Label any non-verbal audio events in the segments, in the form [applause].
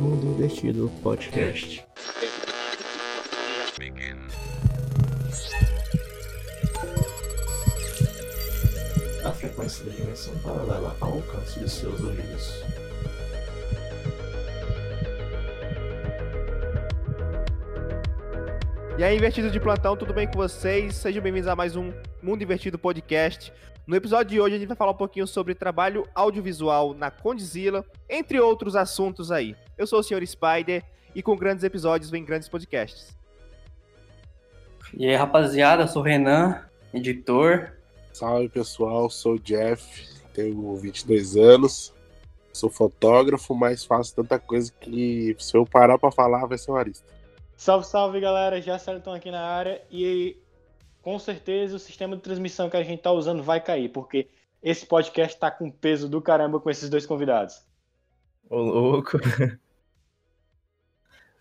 Mundo Investido Podcast. A frequência da dimensão paralela ao alcance de seus ouvidos. E aí, Invertido de Plantão, tudo bem com vocês? Sejam bem-vindos a mais um Mundo Invertido Podcast. No episódio de hoje a gente vai falar um pouquinho sobre trabalho audiovisual na Condzilla, entre outros assuntos aí. Eu sou o Sr. Spider e com grandes episódios vem grandes podcasts. E aí, rapaziada, eu sou o Renan, editor. Salve pessoal, sou o Jeff, tenho 22 anos, sou fotógrafo, mas faço tanta coisa que se eu parar pra falar vai ser um arista. Salve, salve galera, já estão aqui na área e com certeza o sistema de transmissão que a gente tá usando vai cair, porque esse podcast tá com peso do caramba com esses dois convidados. Ô louco. [laughs]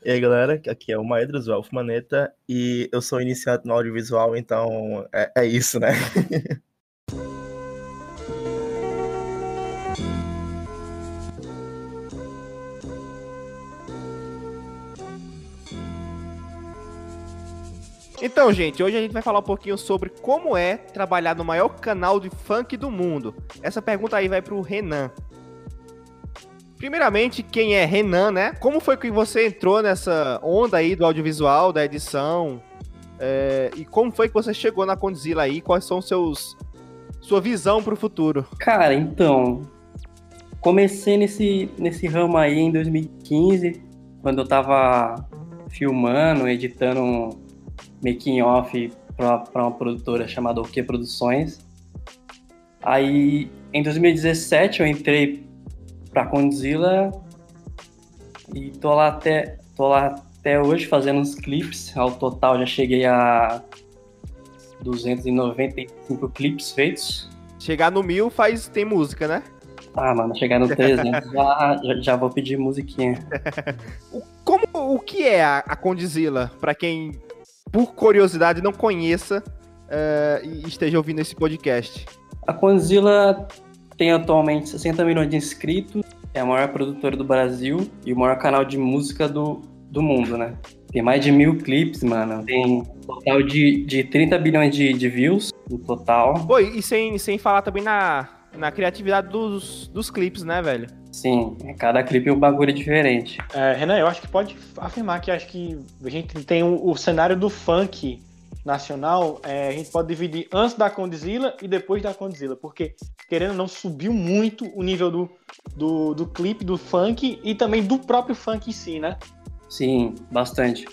E aí galera, aqui é o Maedros, o Elfo Maneta, e eu sou iniciado no audiovisual, então é, é isso, né? [laughs] Então, gente, hoje a gente vai falar um pouquinho sobre como é trabalhar no maior canal de funk do mundo. Essa pergunta aí vai pro Renan. Primeiramente, quem é Renan, né? Como foi que você entrou nessa onda aí do audiovisual, da edição? É, e como foi que você chegou na Condzilla aí? Quais são seus sua visão pro futuro? Cara, então, comecei nesse, nesse ramo aí em 2015, quando eu tava filmando, editando making off para uma produtora chamada O Que Produções. Aí, em 2017, eu entrei pra Condzilla e tô lá até, tô lá até hoje fazendo uns clipes. Ao total já cheguei a 295 clipes feitos. Chegar no mil faz tem música, né? Ah, mano, chegar no 300 [laughs] já, já, vou pedir musiquinha. [laughs] O- Como o que é a, a Condzilla, para quem por curiosidade não conheça é, e esteja ouvindo esse podcast? A Condzilla tem atualmente 60 milhões de inscritos, é a maior produtora do Brasil e o maior canal de música do, do mundo, né? Tem mais de mil clipes, mano. Tem um total de, de 30 bilhões de, de views no total. Pô, e sem, sem falar também na, na criatividade dos, dos clipes, né, velho? Sim, cada clipe é um bagulho diferente. É, Renan, eu acho que pode afirmar que acho que a gente tem o, o cenário do funk nacional, é, a gente pode dividir antes da Condzilla e depois da Condzilla, porque querendo ou não subiu muito o nível do, do, do clipe do funk e também do próprio funk em si, né? Sim, bastante.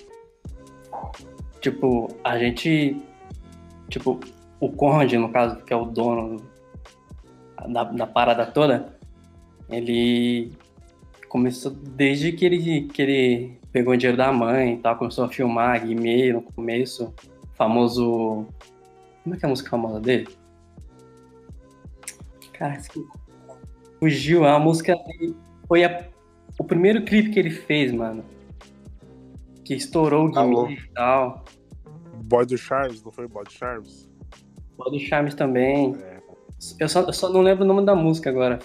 Tipo, a gente. Tipo, o Conde, no caso, que é o dono da, da parada toda, ele começou desde que ele, que ele pegou o dinheiro da mãe e tal, começou a filmar Guimê no começo, famoso. Como é que é a música famosa dele? Cara, fugiu. A música foi a- o primeiro clipe que ele fez, mano. Que estourou o? Guimê e tal. Boy do Charms, não foi Boy do Charms? O do Charmes também. É. Eu só, eu só não lembro o nome da música agora.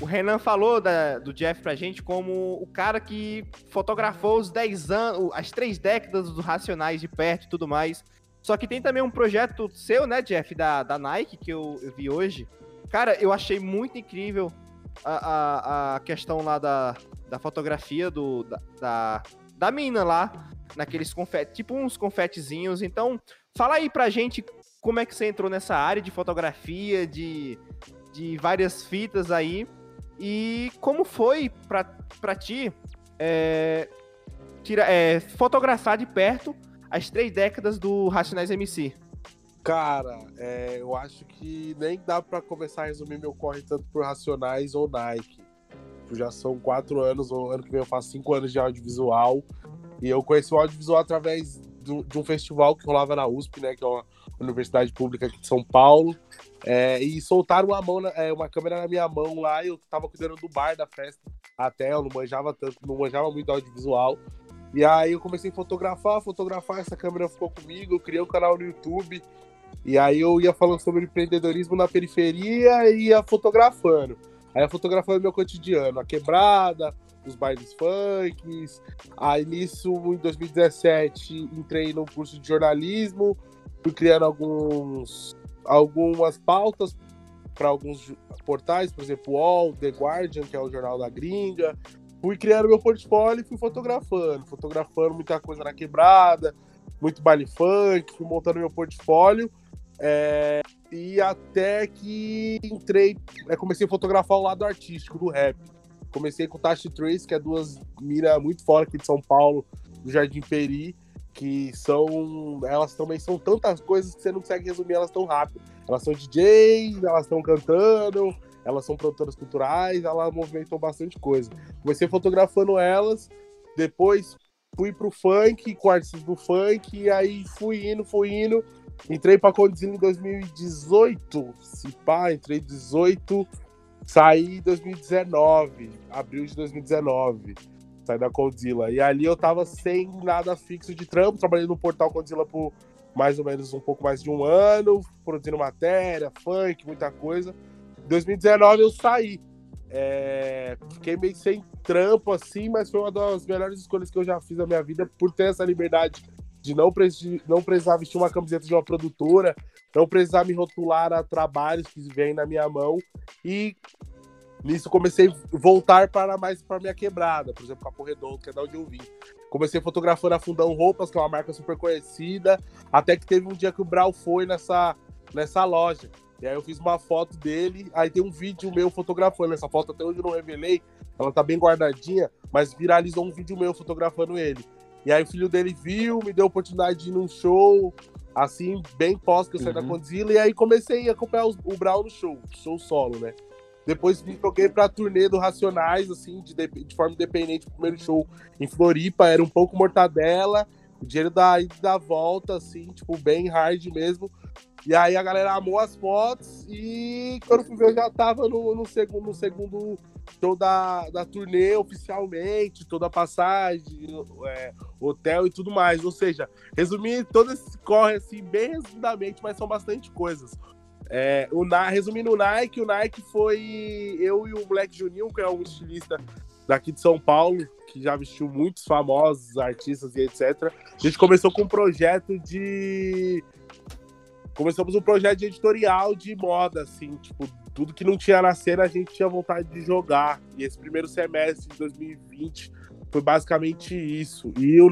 O Renan falou da- do Jeff pra gente como o cara que fotografou os 10 anos, as três décadas dos Racionais de perto e tudo mais. Só que tem também um projeto seu, né, Jeff, da, da Nike, que eu, eu vi hoje. Cara, eu achei muito incrível a, a, a questão lá da, da fotografia do, da, da, da mina lá, naqueles confetes, tipo uns confetezinhos. Então, fala aí pra gente como é que você entrou nessa área de fotografia, de, de várias fitas aí. E como foi pra ti é, tira, é, fotografar de perto as três décadas do Racionais MC? Cara, é, eu acho que nem dá pra começar a resumir meu corre tanto por Racionais ou Nike. Já são quatro anos, o ano que vem eu faço cinco anos de audiovisual. E eu conheci o audiovisual através do- de um festival que rolava na USP, né? Que é uma universidade pública aqui de São Paulo. É, e soltaram uma, mão na- é, uma câmera na minha mão lá eu tava cuidando do bar da festa. Até eu não manjava tanto, não manjava muito audiovisual. E aí eu comecei a fotografar, fotografar, essa câmera ficou comigo, eu criei um canal no YouTube. E aí eu ia falando sobre empreendedorismo na periferia e ia fotografando. Aí eu fotografando meu cotidiano, a quebrada, os bailes funks. Aí nisso, em 2017, entrei no curso de jornalismo, fui criando alguns, algumas pautas para alguns portais, por exemplo, Wall, The Guardian, que é o jornal da gringa. Fui criando meu portfólio e fui fotografando, fotografando muita coisa na quebrada, muito baile funk, fui montando meu portfólio. É, e até que entrei, é, comecei a fotografar o lado artístico do rap. Comecei com Tashi Trace, que é duas minas muito fora aqui de São Paulo, do Jardim Peri, que são. Elas também são tantas coisas que você não consegue resumir elas tão rápido. Elas são DJs, elas estão cantando, elas são produtoras culturais, elas movimentam bastante coisa. Comecei fotografando elas, depois fui pro funk, com artistas do funk, e aí fui indo, fui indo. Entrei pra Condzilla em 2018, se pá, entrei em 18, saí em 2019, abril de 2019, saí da Condzilla. E ali eu tava sem nada fixo de trampo, trabalhei no portal Condzilla por mais ou menos um pouco mais de um ano, produzindo matéria, funk, muita coisa. Em 2019 eu saí. É, fiquei meio sem trampo assim, mas foi uma das melhores escolhas que eu já fiz na minha vida por ter essa liberdade de não, não precisar vestir uma camiseta de uma produtora, não precisar me rotular a trabalhos que vêm na minha mão. E nisso comecei a voltar para mais para minha quebrada, por exemplo, Capo Redondo, que é da onde eu vim. Comecei fotografando a Fundão Roupas, que é uma marca super conhecida, até que teve um dia que o Brau foi nessa, nessa loja. E aí eu fiz uma foto dele, aí tem um vídeo meu fotografando. Essa foto até hoje eu não revelei, ela tá bem guardadinha, mas viralizou um vídeo meu fotografando ele. E aí o filho dele viu, me deu a oportunidade de ir num show, assim, bem pós que eu saí uhum. da Condzilla, e aí comecei a acompanhar o, o Brown no show, show solo, né? Depois me joguei pra turnê do Racionais, assim, de, de forma independente, o primeiro show em Floripa, era um pouco mortadela, o dinheiro da ida da volta, assim, tipo, bem hard mesmo. E aí a galera amou as fotos e quando fui ver eu já tava no, no, segundo, no segundo show da, da turnê oficialmente, toda a passagem, é, hotel e tudo mais. Ou seja, resumir todo esse corre assim, bem resumidamente, mas são bastante coisas. É, o, resumindo o Nike, o Nike foi eu e o moleque Juninho, que é um estilista daqui de São Paulo, que já vestiu muitos famosos artistas e etc. A gente começou com um projeto de começamos um projeto de editorial de moda, assim, tipo, tudo que não tinha na cena a gente tinha vontade de jogar. E esse primeiro semestre de 2020 foi basicamente isso. E o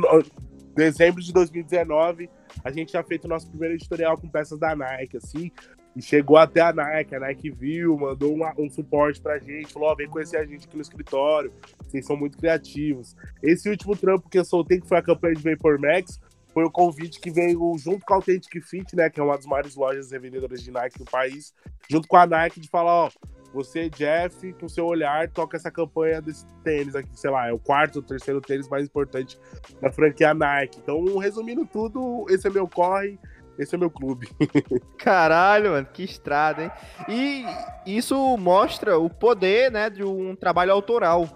dezembro de 2019 a gente tinha feito o nosso primeiro editorial com peças da Nike, assim, e chegou até a Nike, a Nike viu, mandou uma, um suporte pra gente, falou, oh, vem conhecer a gente aqui no escritório, vocês são muito criativos. Esse último trampo que eu soltei, que foi a campanha de Vapor Max, foi o convite que veio junto com a Authentic Fit, né, que é uma das maiores lojas revendedoras de Nike no país, junto com a Nike de falar, ó, você, Jeff, com seu olhar, toca essa campanha desse tênis aqui, sei lá, é o quarto ou terceiro tênis mais importante da franquia Nike. Então, resumindo tudo, esse é meu corre, esse é meu clube. [laughs] Caralho, mano, que estrada, hein? E isso mostra o poder, né, de um trabalho autoral.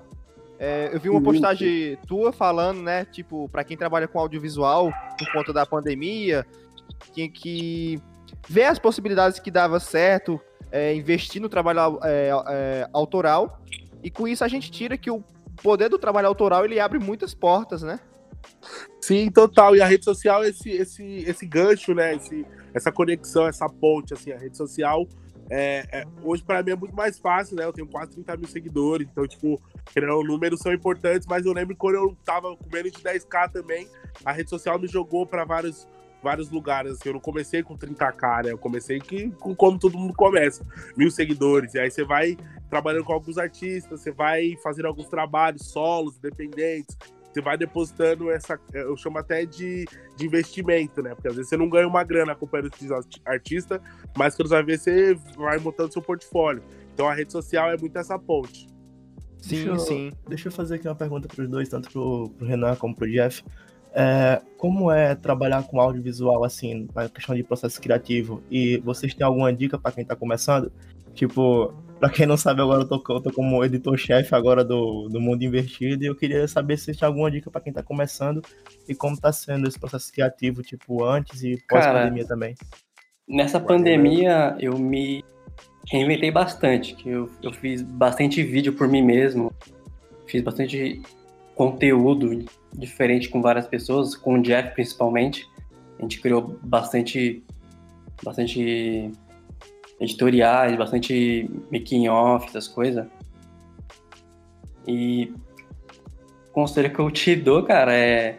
É, eu vi uma postagem tua falando, né? Tipo, para quem trabalha com audiovisual por conta da pandemia, tinha que ver as possibilidades que dava certo, é, investir no trabalho é, é, autoral. E com isso a gente tira que o poder do trabalho autoral ele abre muitas portas, né? Sim, total. E a rede social, esse, esse, esse gancho, né? Esse, essa conexão, essa ponte, assim, a rede social é, é, hoje, para mim, é muito mais fácil, né? Eu tenho quase 30 mil seguidores, então, tipo, os números são importantes, mas eu lembro quando eu tava com menos de 10k também, a rede social me jogou para vários, vários lugares. Assim, eu não comecei com 30k, né? Eu comecei que, com como todo mundo começa, mil seguidores. E aí você vai trabalhando com alguns artistas, você vai fazendo alguns trabalhos solos, independentes você vai depositando essa, eu chamo até de, de investimento, né? Porque às vezes você não ganha uma grana acompanhando esse artista, mas quando você vai ver, você vai montando seu portfólio. Então a rede social é muito essa ponte. Sim, deixa eu, sim. Deixa eu fazer aqui uma pergunta para os dois, tanto pro, pro Renan como pro Jeff. É, como é trabalhar com audiovisual assim, na questão de processo criativo? E vocês têm alguma dica para quem está começando? Tipo, Pra quem não sabe, agora eu tô, eu tô como editor-chefe agora do, do Mundo Invertido e eu queria saber se tem alguma dica para quem tá começando e como tá sendo esse processo criativo, tipo, antes e pós-pandemia também. Nessa pandemia, eu me reinventei bastante, que eu, eu fiz bastante vídeo por mim mesmo, fiz bastante conteúdo diferente com várias pessoas, com o Jeff principalmente. A gente criou bastante, bastante editoriais, bastante making off, essas coisas. E o conselho que eu te dou, cara, é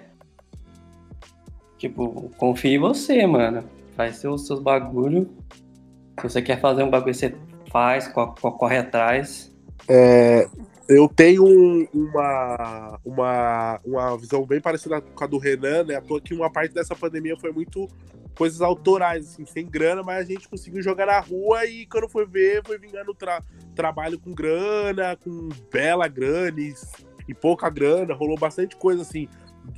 tipo, confie em você, mano. Faz seus, seus bagulho. Se você quer fazer um bagulho, você faz, corre atrás. É, eu tenho uma, uma, uma visão bem parecida com a do Renan, né? Tô aqui uma parte dessa pandemia foi muito coisas autorais, assim, sem grana, mas a gente conseguiu jogar na rua e quando foi ver, foi vingando tra trabalho com grana, com bela grana e, e, pouca grana, rolou bastante coisa assim.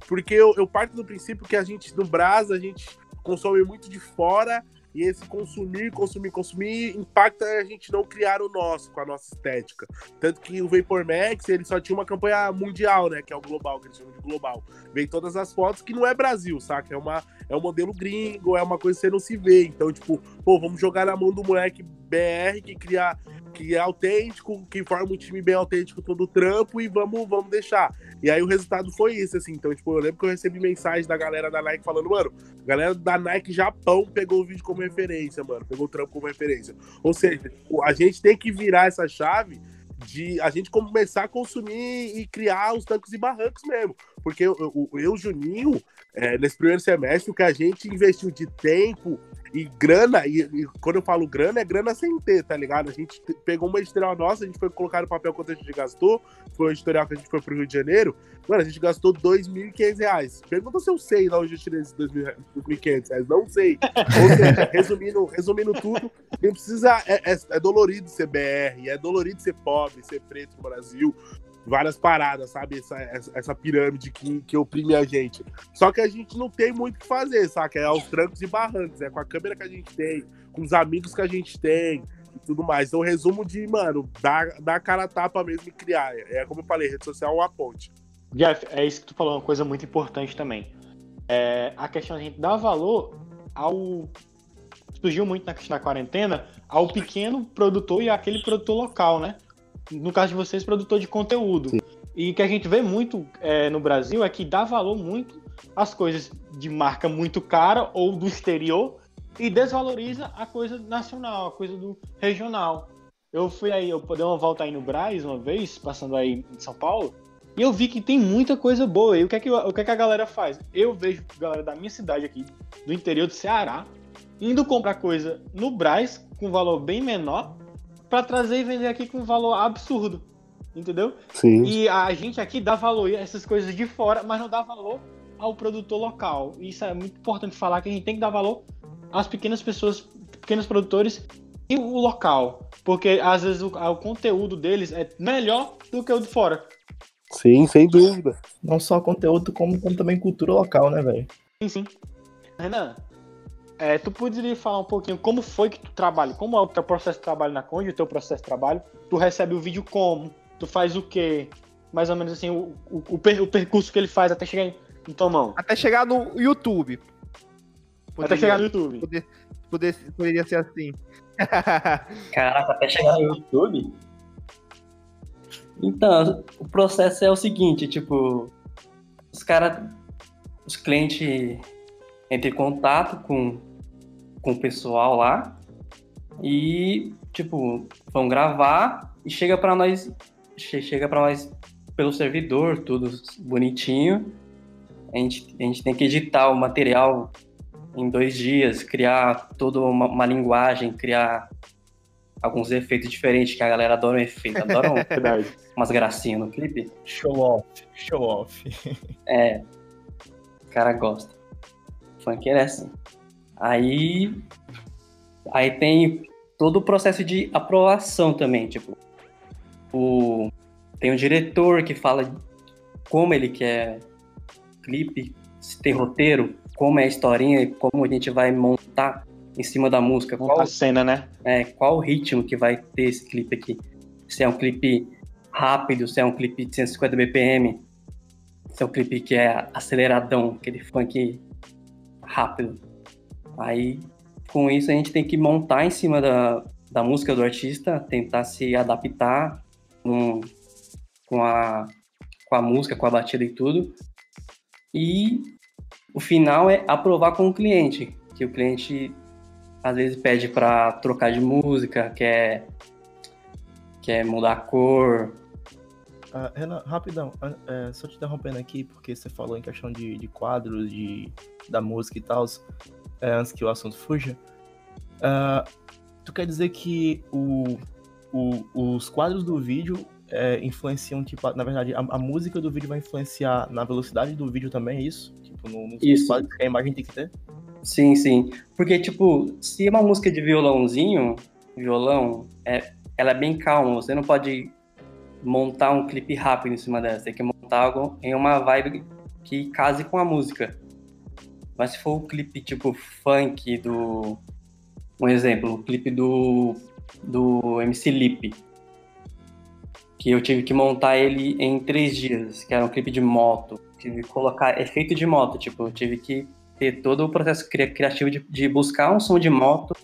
Porque eu, eu parto do princípio que a gente, no Brasa, a gente consome muito de fora e esse consumir, consumir, consumir impacta a gente não criar o nosso com a nossa estética. Tanto que o Vapor Max, ele só tinha uma campanha mundial, né? Que é o global, que eles chamam de global. Vem todas as fotos que não é Brasil, saca? É, uma, é um modelo gringo, é uma coisa que você não se vê. Então, tipo, pô, vamos jogar na mão do moleque BR que cria que é autêntico, que forma um time bem autêntico todo o trampo e vamos, vamos deixar. E aí o resultado foi isso, assim. Então, tipo, eu lembro que eu recebi mensagem da galera da Nike falando, mano, a galera da Nike Japão pegou o vídeo como referência, mano. Pegou o trampo como referência. Ou seja, a gente tem que virar essa chave de a gente começar a consumir e criar os tancos e barrancos mesmo. Porque eu, eu, eu Juninho, é, nesse primeiro semestre, o que a gente investiu de tempo e grana, e, e, quando eu falo grana, é grana sem ter, tá ligado? A gente pegou uma editorial nossa, a gente foi colocar no papel quanto a gente gastou, foi uma editorial que a gente foi pro Rio de Janeiro, mano, a gente gastou R$ 2.500. Pergunta se eu sei lá onde eu tirei esses R$ 2.500, não sei. Ou seja, resumindo, resumindo tudo, não precisa, é, é, é dolorido ser BR, é dolorido ser pobre, ser preto no Brasil, várias paradas, sabe? Essa, essa pirâmide que, que oprime a gente. Só que a gente não tem muito o que fazer, saca? É aos trancos e barrancos, é com a câmera que a gente tem, com os amigos que a gente tem e tudo mais. Então, resumo de, mano, dar, dar a cara a tapa mesmo e criar. É como eu falei, rede social é uma ponte. Jeff, é isso que tu falou, uma coisa muito importante também. É a questão de a gente dar valor ao. Surgiu muito na questão da quarentena, ao pequeno produtor e aquele produtor local, né? No caso de vocês, produtor de conteúdo. Sim. E o que a gente vê muito é, no Brasil é que dá valor muito às coisas de marca muito cara ou do exterior e desvaloriza a coisa nacional, a coisa do regional. Eu fui aí, eu dei uma volta aí no Braz uma vez, passando aí em São Paulo, e eu vi que tem muita coisa boa. E o que é que, o que, é que a galera faz? Eu vejo a galera da minha cidade aqui, do interior do Ceará, indo comprar coisa no Braz com valor bem menor para trazer e vender aqui com um valor absurdo. Entendeu? Sim. E a gente aqui dá valor a essas coisas de fora, mas não dá valor ao produtor local. E isso é muito importante falar que a gente tem que dar valor às pequenas pessoas, pequenos produtores e o local. Porque às vezes o, o conteúdo deles é melhor do que o de fora. Sim, sem dúvida. Não só conteúdo, como, como também cultura local, né, velho? Sim, sim. Renan, é, tu poderia falar um pouquinho como foi que tu trabalha, como é o teu processo de trabalho na Conde, o teu processo de trabalho? Tu recebe o vídeo como? Tu faz o quê? Mais ou menos assim, o, o, o, per, o percurso que ele faz até chegar em, em tua mão. Até chegar no YouTube. Poderia, até chegar no YouTube. Poder, poder, poderia ser assim. [laughs] Caraca, até chegar no YouTube? Então, o processo é o seguinte, tipo, os caras, os clientes entram em contato com com o pessoal lá e, tipo, vão gravar e chega para nós, chega para nós pelo servidor, tudo bonitinho. A gente, a gente tem que editar o material em dois dias, criar toda uma, uma linguagem, criar alguns efeitos diferentes, que a galera adora um efeito, adora um, [laughs] umas gracinhas no clipe. Show off, show off. É, o cara gosta. Funkeiro é assim. Aí, aí tem todo o processo de aprovação também, tipo, o, tem o diretor que fala como ele quer clipe, se tem roteiro, como é a historinha, como a gente vai montar em cima da música. Qual a cena, né? É, qual o ritmo que vai ter esse clipe aqui. Se é um clipe rápido, se é um clipe de 150 BPM, se é um clipe que é aceleradão, aquele funk rápido. Aí, com isso, a gente tem que montar em cima da, da música do artista, tentar se adaptar com, com, a, com a música, com a batida e tudo. E o final é aprovar com o cliente, que o cliente às vezes pede para trocar de música, quer, quer mudar a cor. Uh, Renan, rapidão, é, só te interrompendo aqui, porque você falou em questão de, de quadros, de, da música e tal, antes que o assunto fuja. Uh, tu quer dizer que o, o, os quadros do vídeo é, influenciam, tipo, na verdade, a, a, música do vídeo vai influenciar na velocidade do vídeo também, é isso? Tipo, no, no isso. quadros que a imagem tem que ter? Sim, sim. Porque, tipo, se é uma música de violãozinho, violão, é, ela é bem calma, você não pode montar um clipe rápido em cima dela, você tem que montar algo em uma vibe que case com a música. Mas se for um clipe tipo funk do. Um exemplo, o clipe do, do MC Lip, que eu tive que montar ele em três dias, que era um clipe de moto. Tive que colocar efeito de moto, tipo, eu tive que ter todo o processo criativo de, de buscar um som de moto,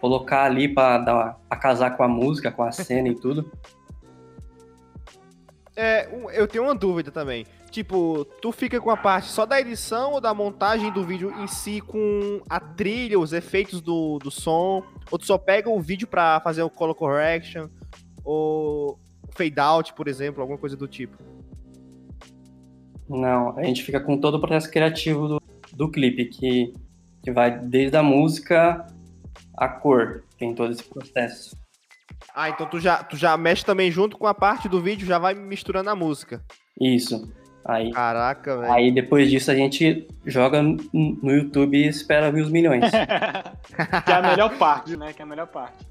colocar ali para casar com a música, com a cena e tudo. É, eu tenho uma dúvida também. Tipo, tu fica com a parte só da edição ou da montagem do vídeo em si com a trilha, os efeitos do, do som? Ou tu só pega o vídeo pra fazer o color correction? Ou fade out, por exemplo, alguma coisa do tipo? Não, a gente fica com todo o processo criativo do, do clipe, que, que vai desde a música à cor, tem todo esse processo. Ah, então tu já, tu já mexe também junto com a parte do vídeo, já vai misturando a música. Isso. Aí, Caraca, velho. Aí depois disso a gente joga no YouTube e espera ver os milhões. [laughs] que é a melhor parte, né? Que é a melhor parte.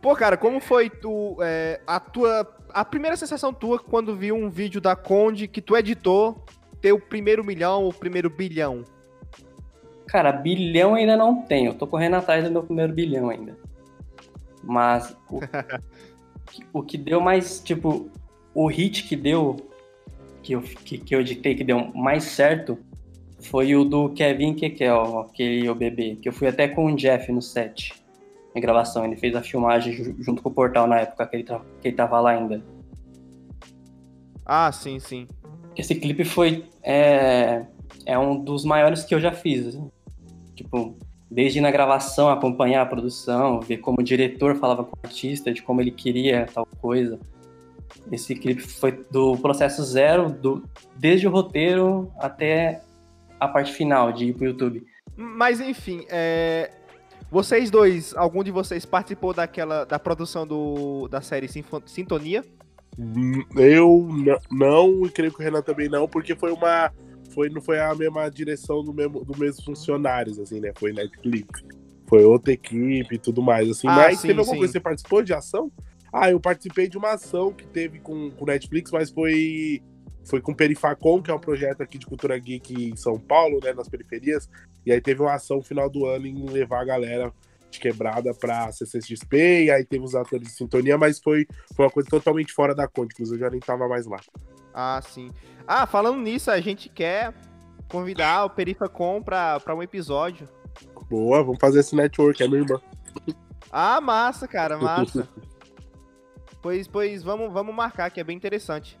Pô, cara, como foi tu, é, a tua. A primeira sensação tua quando viu um vídeo da Conde que tu editou ter o primeiro milhão, o primeiro bilhão? Cara, bilhão ainda não tenho. Eu tô correndo atrás do meu primeiro bilhão ainda. Mas o, [laughs] o que deu mais, tipo, o hit que deu, que eu, que, que eu editei, que deu mais certo, foi o do Kevin Kekel, aquele o bebê, que eu fui até com o Jeff no set, na gravação. Ele fez a filmagem junto com o portal na época que ele, que ele tava lá ainda. Ah, sim, sim. Esse clipe foi. É, é um dos maiores que eu já fiz. Assim. Tipo, desde na gravação, acompanhar a produção, ver como o diretor falava com o artista, de como ele queria tal coisa. Esse clipe foi do processo zero, do, desde o roteiro até a parte final de ir pro YouTube. Mas enfim, é... vocês dois, algum de vocês participou daquela da produção do, da série Sintonia? Eu não, e creio que o Renan também não, porque foi uma foi, não foi a mesma direção do mesmo, do mesmo funcionários, assim, né? Foi Netflix. Foi outra equipe e tudo mais, assim. Ah, mas sim, teve alguma sim. coisa que você participou de ação? Ah, eu participei de uma ação que teve com o Netflix, mas foi foi com o Perifacom, que é um projeto aqui de cultura geek em São Paulo, né, nas periferias. E aí teve uma ação no final do ano em levar a galera de quebrada pra CCXP, e aí teve os atores de sintonia, mas foi, foi uma coisa totalmente fora da conta, inclusive eu já nem tava mais lá. Ah, sim. Ah, falando nisso, a gente quer convidar o Perifacom pra, pra um episódio. Boa, vamos fazer esse network, é minha irmã. Ah, massa, cara, massa. [laughs] pois, pois vamos, vamos marcar, que é bem interessante.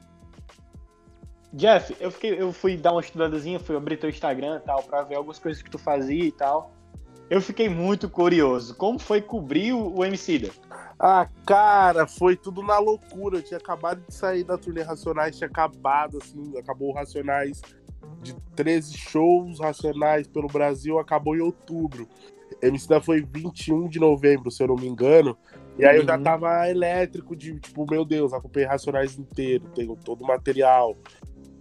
Jeff, eu, fiquei, eu fui dar uma estudadazinha, fui abrir teu Instagram e tal, pra ver algumas coisas que tu fazia e tal. Eu fiquei muito curioso. Como foi cobrir o, o MC? Ah, cara, foi tudo na loucura. Eu tinha acabado de sair da turnê Racionais, tinha acabado, assim, acabou o Racionais de 13 shows Racionais pelo Brasil, acabou em outubro. MC foi 21 de novembro, se eu não me engano. E aí uhum. eu já uhum. tava elétrico de, tipo, meu Deus, acompanhei Racionais inteiro, tenho todo o material,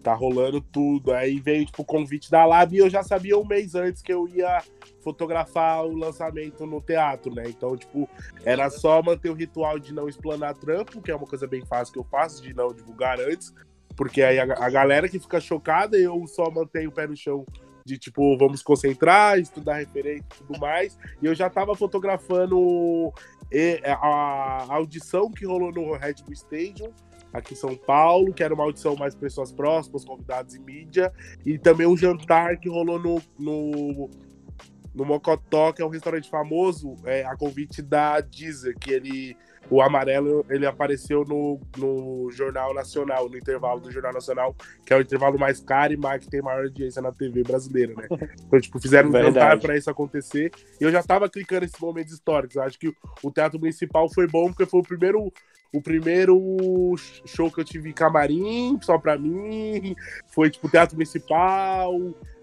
tá rolando tudo. Aí veio, tipo, o convite da Lab e eu já sabia um mês antes que eu ia fotografar o lançamento no teatro, né? Então, tipo, era só manter o ritual de não explanar trampo, que é uma coisa bem fácil que eu faço, de não divulgar antes, porque aí a, a galera que fica chocada, eu só mantenho o pé no chão de tipo, vamos concentrar, estudar referência e tudo mais. E eu já tava fotografando a audição que rolou no Red Bull Stadium, aqui em São Paulo, que era uma audição mais pessoas próximas, convidados e mídia, e também um jantar que rolou no, no no Mocotó, que é um restaurante famoso, é, a convite da Deezer, que ele o amarelo ele apareceu no, no Jornal Nacional, no intervalo do Jornal Nacional, que é o intervalo mais caro e mais que tem maior audiência na TV brasileira, né? [laughs] Então, tipo, fizeram um jantar pra isso acontecer. E eu já tava clicando nesses momentos históricos. Eu acho que o Teatro Municipal foi bom porque foi o primeiro o primeiro show que eu tive em camarim, só pra mim, foi tipo Teatro Municipal,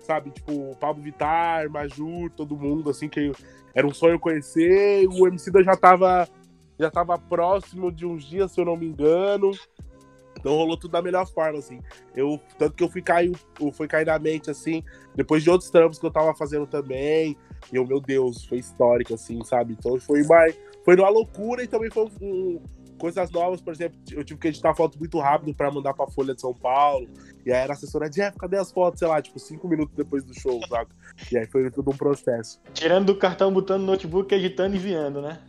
sabe? Tipo, Pablo Vittar, Majur, todo mundo, assim, que era um sonho conhecer. O MC da já tava, já tava próximo de uns dias, se eu não me engano. Então rolou tudo da melhor forma, assim. Eu, tanto que eu fui cair, eu fui cair na mente, assim, depois de outros trampos que eu tava fazendo também. E eu, meu Deus, foi histórico, assim, sabe? Então foi mais. Foi uma loucura e também foi um, coisas novas, por exemplo, eu tive que editar foto muito rápido para mandar pra Folha de São Paulo. E aí era assessora, Jeff, cadê as fotos? Sei lá, tipo, cinco minutos depois do show, sabe? E aí foi tudo um processo. Tirando do cartão, botando no notebook, editando e enviando, né?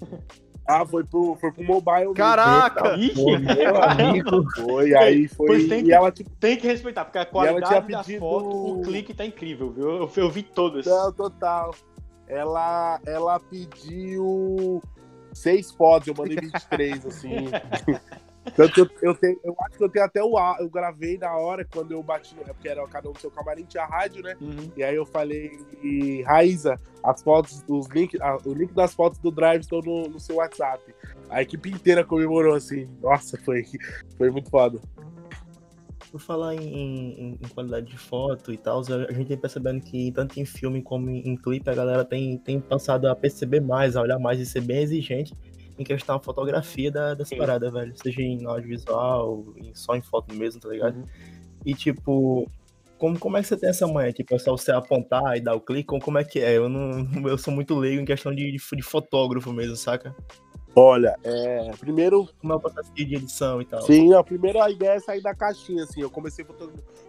[laughs] Ah, foi pro, foi pro mobile. Caraca! Ixi, meu amigo. Foi, aí foi. Pois tem que, ela, tipo, tem que respeitar, porque a qualidade da pedido... foto, o clique tá incrível, viu? Eu, eu vi todas. Não, total. Ela, ela pediu seis fotos, eu mandei 23, assim. [laughs] Tanto eu, eu, tenho, eu acho que eu tenho até o eu gravei na hora quando eu bati, é porque era cada um do seu camarim, tinha rádio, né? Uhum. E aí eu falei, Raíza, as fotos, os link, o link das fotos do Drive estão no, no seu WhatsApp. A equipe inteira comemorou assim. Nossa, foi, foi muito foda. Por falar em, em, em, qualidade de foto e tal, a gente tem percebendo que tanto em filme como em, em clipe a galera tem, tem passado a perceber mais, a olhar mais e ser bem exigente em questão da fotografia da, das paradas, velho. Seja em audiovisual, em, só em foto mesmo, tá ligado? Uhum. E tipo, como, como é que você tem essa manha? Tipo, é só você apontar e dar o clique? Como, como é que é? Eu não [laughs] eu sou muito leigo em questão de, de, de fotógrafo mesmo, saca? Olha, é, primeiro. Como é o processo de edição e tal? Sim, a primeira ideia é sair da caixinha, assim. Eu comecei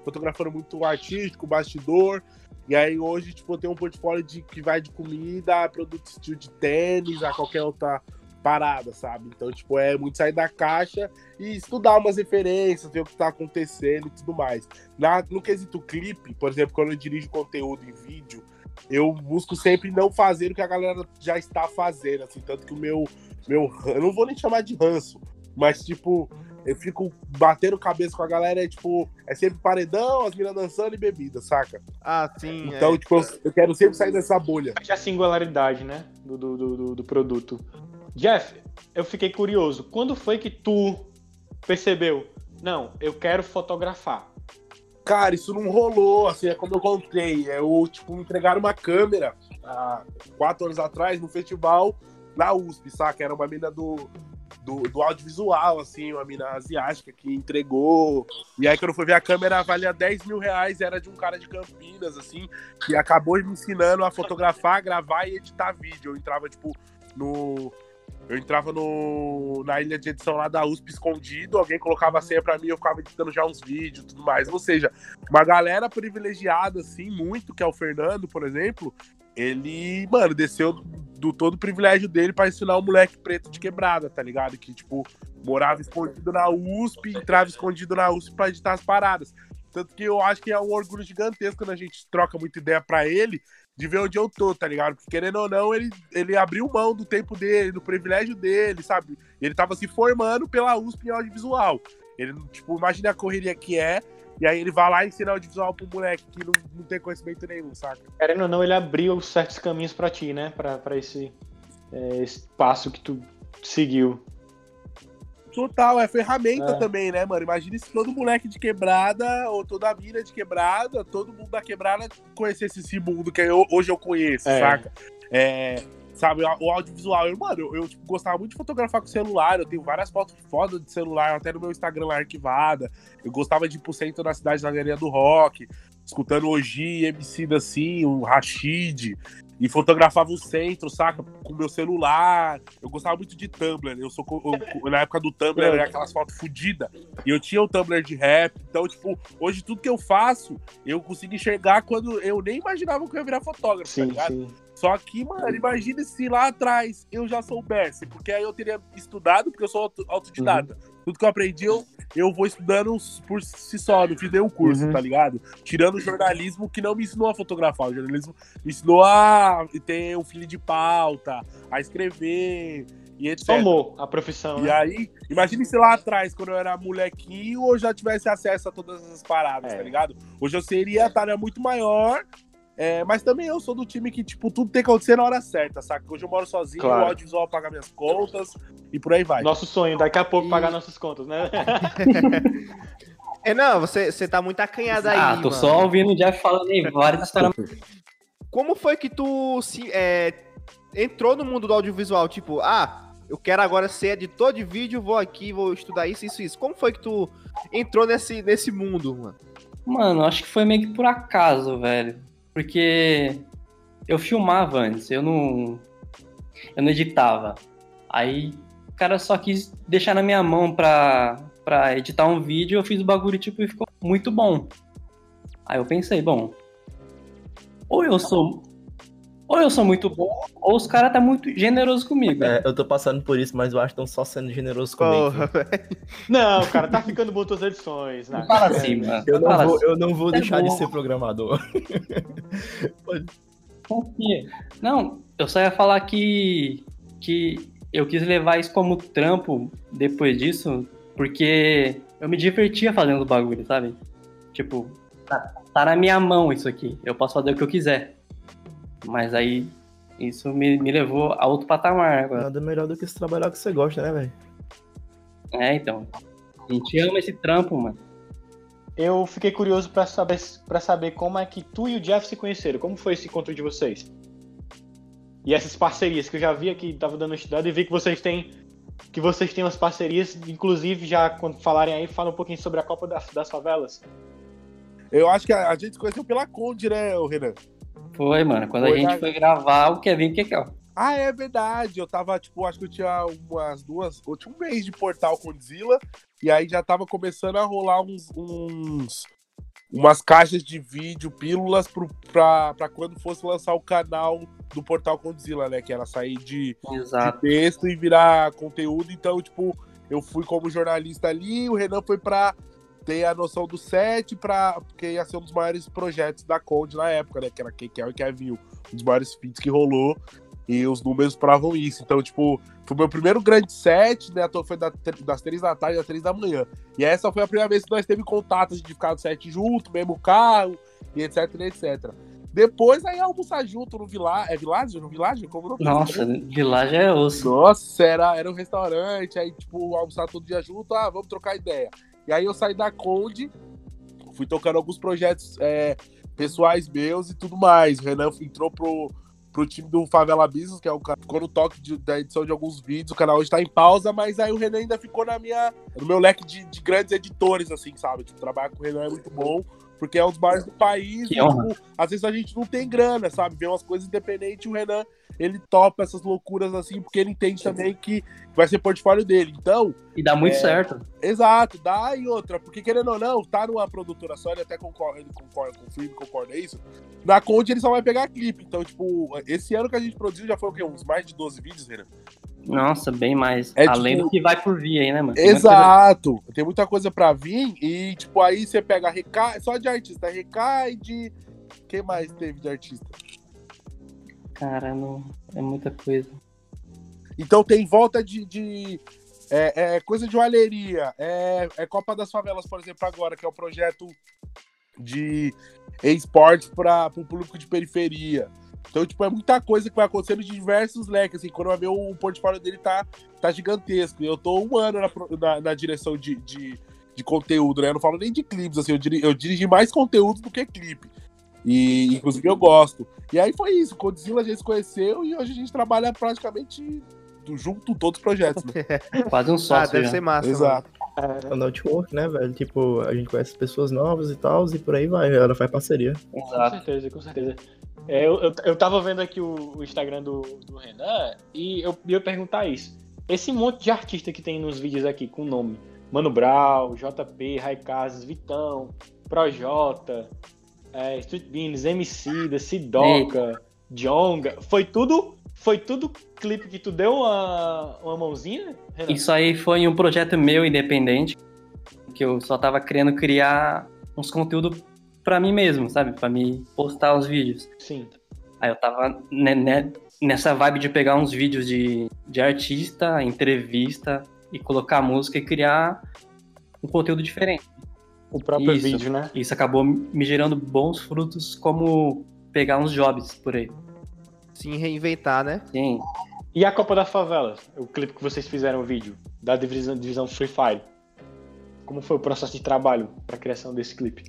fotografando muito artístico, bastidor. E aí hoje, tipo, eu tenho um portfólio de, que vai de comida, produto estilo de tênis, a qualquer outra parada, sabe? Então, tipo, é muito sair da caixa e estudar umas referências, ver o que tá acontecendo e tudo mais. Na, no quesito clipe, por exemplo, quando eu dirijo conteúdo em vídeo, eu busco sempre não fazer o que a galera já está fazendo, assim, tanto que o meu meu. Eu não vou nem chamar de ranço, mas tipo, eu fico batendo cabeça com a galera, é tipo, é sempre paredão, as minas dançando e bebida, saca? Ah, sim. Então, é. tipo, eu, eu, quero sempre sair dessa bolha. A singularidade, né? Do, do, do, do produto. Jeff, eu fiquei curioso. Quando foi que tu percebeu? Não, eu quero fotografar. Cara, isso não rolou, assim, é como eu contei. Eu, tipo, me entregaram uma câmera há quatro anos atrás no festival na USP, saca? Era uma mina do, do, do, audiovisual, assim, uma mina asiática que entregou. E aí, quando eu fui ver a câmera, valia 10 mil reais, era de um cara de Campinas, assim, que acabou me ensinando a fotografar, gravar e editar vídeo. Eu entrava, tipo, no. Eu entrava no, na ilha de edição lá da USP escondido, alguém colocava a senha pra mim, eu ficava editando já uns vídeos e tudo mais. Ou seja, uma galera privilegiada, assim, muito, que é o Fernando, por exemplo, ele, mano, desceu do todo o privilégio dele para ensinar o moleque preto de quebrada, tá ligado? Que, tipo, morava escondido na USP, entrava escondido na USP pra editar as paradas. Tanto que eu acho que é um orgulho gigantesco quando a gente troca muita ideia para ele de ver onde eu tô, tá ligado? Porque querendo ou não, ele, ele abriu mão do tempo dele, do privilégio dele, sabe? Ele tava se formando pela USP em audiovisual. Ele, tipo, imagina a correria que é e aí ele vai lá e ensina audiovisual pro moleque que não, não tem conhecimento nenhum, saca? Querendo ou não, ele abriu certos caminhos para ti, né? Pra, pra esse, é, esse passo que tu seguiu. Total, é ferramenta é. também, né, mano? Imagina se todo moleque de quebrada, ou toda mina de quebrada, todo mundo da quebrada conhecesse esse mundo que eu, hoje eu conheço, é. saca? É, sabe, o audiovisual. Eu, mano, eu, eu tipo, gostava muito de fotografar com celular, eu tenho várias fotos fodas de celular, até no meu Instagram lá arquivada. Eu gostava de ir pro centro da cidade da galeria do rock, escutando Oji, MC da assim, o Rashid, e fotografava o centro, saca? Com meu celular. Eu gostava muito de Tumblr. Eu sou eu, na época do Tumblr era aquelas fotos fodidas. E eu tinha o Tumblr de rap. Então, tipo, hoje tudo que eu faço, eu consigo enxergar quando eu nem imaginava que eu ia virar fotógrafo, tá sim, tá ligado? Sim. Só que, mano, imagine se lá atrás eu já soubesse, porque aí eu teria estudado, porque eu sou autodidata. Uhum. Tudo que eu aprendi, eu, eu vou estudando por si só, não fiz nenhum curso, uhum. tá ligado? Tirando o jornalismo que não me ensinou a fotografar. O jornalismo me ensinou a ter um filho de pauta, a escrever, e etc. Tomou a profissão. E né? aí, imagine se lá atrás, quando eu era molequinho, eu já tivesse acesso a todas essas paradas, É. tá ligado? Hoje eu seria a tarefa muito maior. É, mas também eu sou do time que, tipo, tudo tem que acontecer na hora certa, saca? Hoje eu moro sozinho, Claro. o audiovisual paga minhas contas e por aí vai. Nosso sonho, daqui a pouco E- pagar nossas contas, né? [laughs] É, não, você, você tá muito acanhado aí, ah, tô mano. só ouvindo o Jeff falando aí várias histórias. Como foi que tu se, é, entrou no mundo do audiovisual? Tipo, ah, eu quero agora ser editor de vídeo, vou aqui, vou estudar isso, isso, isso. Como foi que tu entrou nesse, nesse mundo, mano? Mano, acho que foi meio que por acaso, velho. Porque eu filmava antes, eu não. Eu não editava. Aí o cara só quis deixar na minha mão pra, pra editar um vídeo, eu fiz o bagulho tipo, e ficou muito bom. Aí eu pensei, bom. Ou eu sou. Ou eu sou muito bom, ou os caras tá muito generoso comigo. É, eu tô passando por isso, mas eu acho que estão só sendo generosos comigo. Porra, Não, cara, tá ficando bom tuas edições. Né? Não fala assim, mano. Eu não Fala vou, assim. eu não vou É deixar de bom. ser programador. Não, eu só ia falar que, que eu quis levar isso como trampo depois disso, porque eu me divertia fazendo o bagulho, sabe? Tipo, tá, tá na minha mão isso aqui, eu posso fazer o que eu quiser. Mas aí, isso me, me levou a outro patamar agora. Nada melhor do que se trabalhar com o que você gosta, né, velho? É, então. A gente ama esse trampo, mano. Eu fiquei curioso pra saber, pra saber como é que tu e o Jeff se conheceram. Como foi esse encontro de vocês? E essas parcerias que eu já vi aqui, tava dando uma estudada e vi que vocês têm que vocês têm umas parcerias, inclusive já quando falarem aí, fala um pouquinho sobre a Copa das, das Favelas. Eu acho que a, a gente se conheceu pela Conde, né, Renan? Foi, mano. Quando Foi, a gente né? foi gravar o Kevin Kekel. Ah, é verdade. Eu tava, tipo, acho que eu tinha umas duas. Eu tinha um mês de portal Condzilla. E aí já tava começando a rolar uns. uns umas caixas de vídeo, pílulas pro, pra, pra quando fosse lançar o canal do portal Condzilla, né? Que era sair de, de texto e virar conteúdo. Então, tipo, eu fui como jornalista ali, o Renan foi pra ter a noção do set, pra, porque ia ser um dos maiores projetos da Conde na época, né? Que era Kekel e Kevin, um dos maiores feats que rolou. E os números provam isso. Então, tipo, foi o meu primeiro grande set, né? Foi da- das três da tarde às três da manhã. E essa foi a primeira vez que nós teve contato de ficar no set junto, mesmo carro, e etc, etc. Depois aí almoçar junto no Vilage. É Vilage? No Vilage? Como não? Nossa, Village é osso. Nossa, era, era um restaurante, aí, tipo, almoçar todo dia junto, ah, vamos trocar ideia. E aí eu saí da Conde, fui tocando alguns projetos é, pessoais meus e tudo mais. O Renan entrou pro, pro time do Favela Business, que é o cara ficou no toque de- da edição de alguns vídeos. O canal hoje tá em pausa, mas aí o Renan ainda ficou na minha, no meu leque de, de grandes editores, assim, sabe? Tipo, trabalhar com o Renan é muito bom. Porque é um dos maiores do país. E, tipo, às vezes a gente não tem grana, sabe? Vê umas coisas independentes e o Renan, ele topa essas loucuras assim, porque ele entende também que vai ser portfólio dele. Então, E dá muito É. certo. exato, dá e outra, porque querendo ou não, tá numa produtora só, ele até concorda, ele concorda com o filme, concorda é isso. Na Conde ele só vai pegar clipe. Então, tipo, esse ano que a gente produziu já foi o quê? Uns mais de 12 vídeos, Renan? Nossa, bem mais. É Além tipo- do que vai por vir aí, né, mano? Tem muita Exato. Tem muita coisa pra vir e, tipo, aí você pega Recai, só de artista, Recai de. Quem mais teve de artista? Cara, não... é muita coisa. Então tem volta de. de- é, é coisa de joalheria, é, é Copa das Favelas, por exemplo, agora, que é o projeto de esportes para o público de periferia. Então, tipo, é muita coisa que vai acontecendo de diversos leques. Assim, quando vai ver o portfólio dele tá, tá gigantesco. Eu tô um ano na, na, na direção de, de, de conteúdo, né? Eu não falo nem de clipes, assim, eu, diri, eu dirigi mais conteúdo do que clipe. E, inclusive, eu gosto. E aí foi isso. Com o Godzilla a gente se conheceu e hoje a gente trabalha praticamente junto todos os projetos, né? [laughs] Quase um Ah, sócio deve já. ser massa. Exato. É o network, né, velho? Tipo, a gente conhece pessoas novas e tal, e por aí vai, ela faz parceria. Com Exato. certeza, com certeza. É, eu, eu, eu tava vendo aqui o, o Instagram do, do Renan e eu ia perguntar isso. Esse monte de artista que tem nos vídeos aqui com nome Mano Brown, JP, Raikazes, Vitão, Projota, é, Street Beans, MC, da Sidoca, Jonga, foi tudo, foi tudo clipe que tu deu uma, uma mãozinha, Renan? Isso aí foi um projeto meu independente, que eu só tava querendo criar uns conteúdos pra mim mesmo, sabe? Pra me postar os vídeos. Sim. Aí eu tava né, nessa vibe de pegar uns vídeos de, de artista, entrevista e colocar música e criar um conteúdo diferente. O próprio Isso. vídeo, né? Isso acabou me gerando bons frutos, como pegar uns jobs por aí. Sim, reinventar, né? Sim. E a Copa da Favela, o clipe que vocês fizeram o vídeo, da divisão, divisão Free Fire. Como foi o processo de trabalho para a criação desse clipe?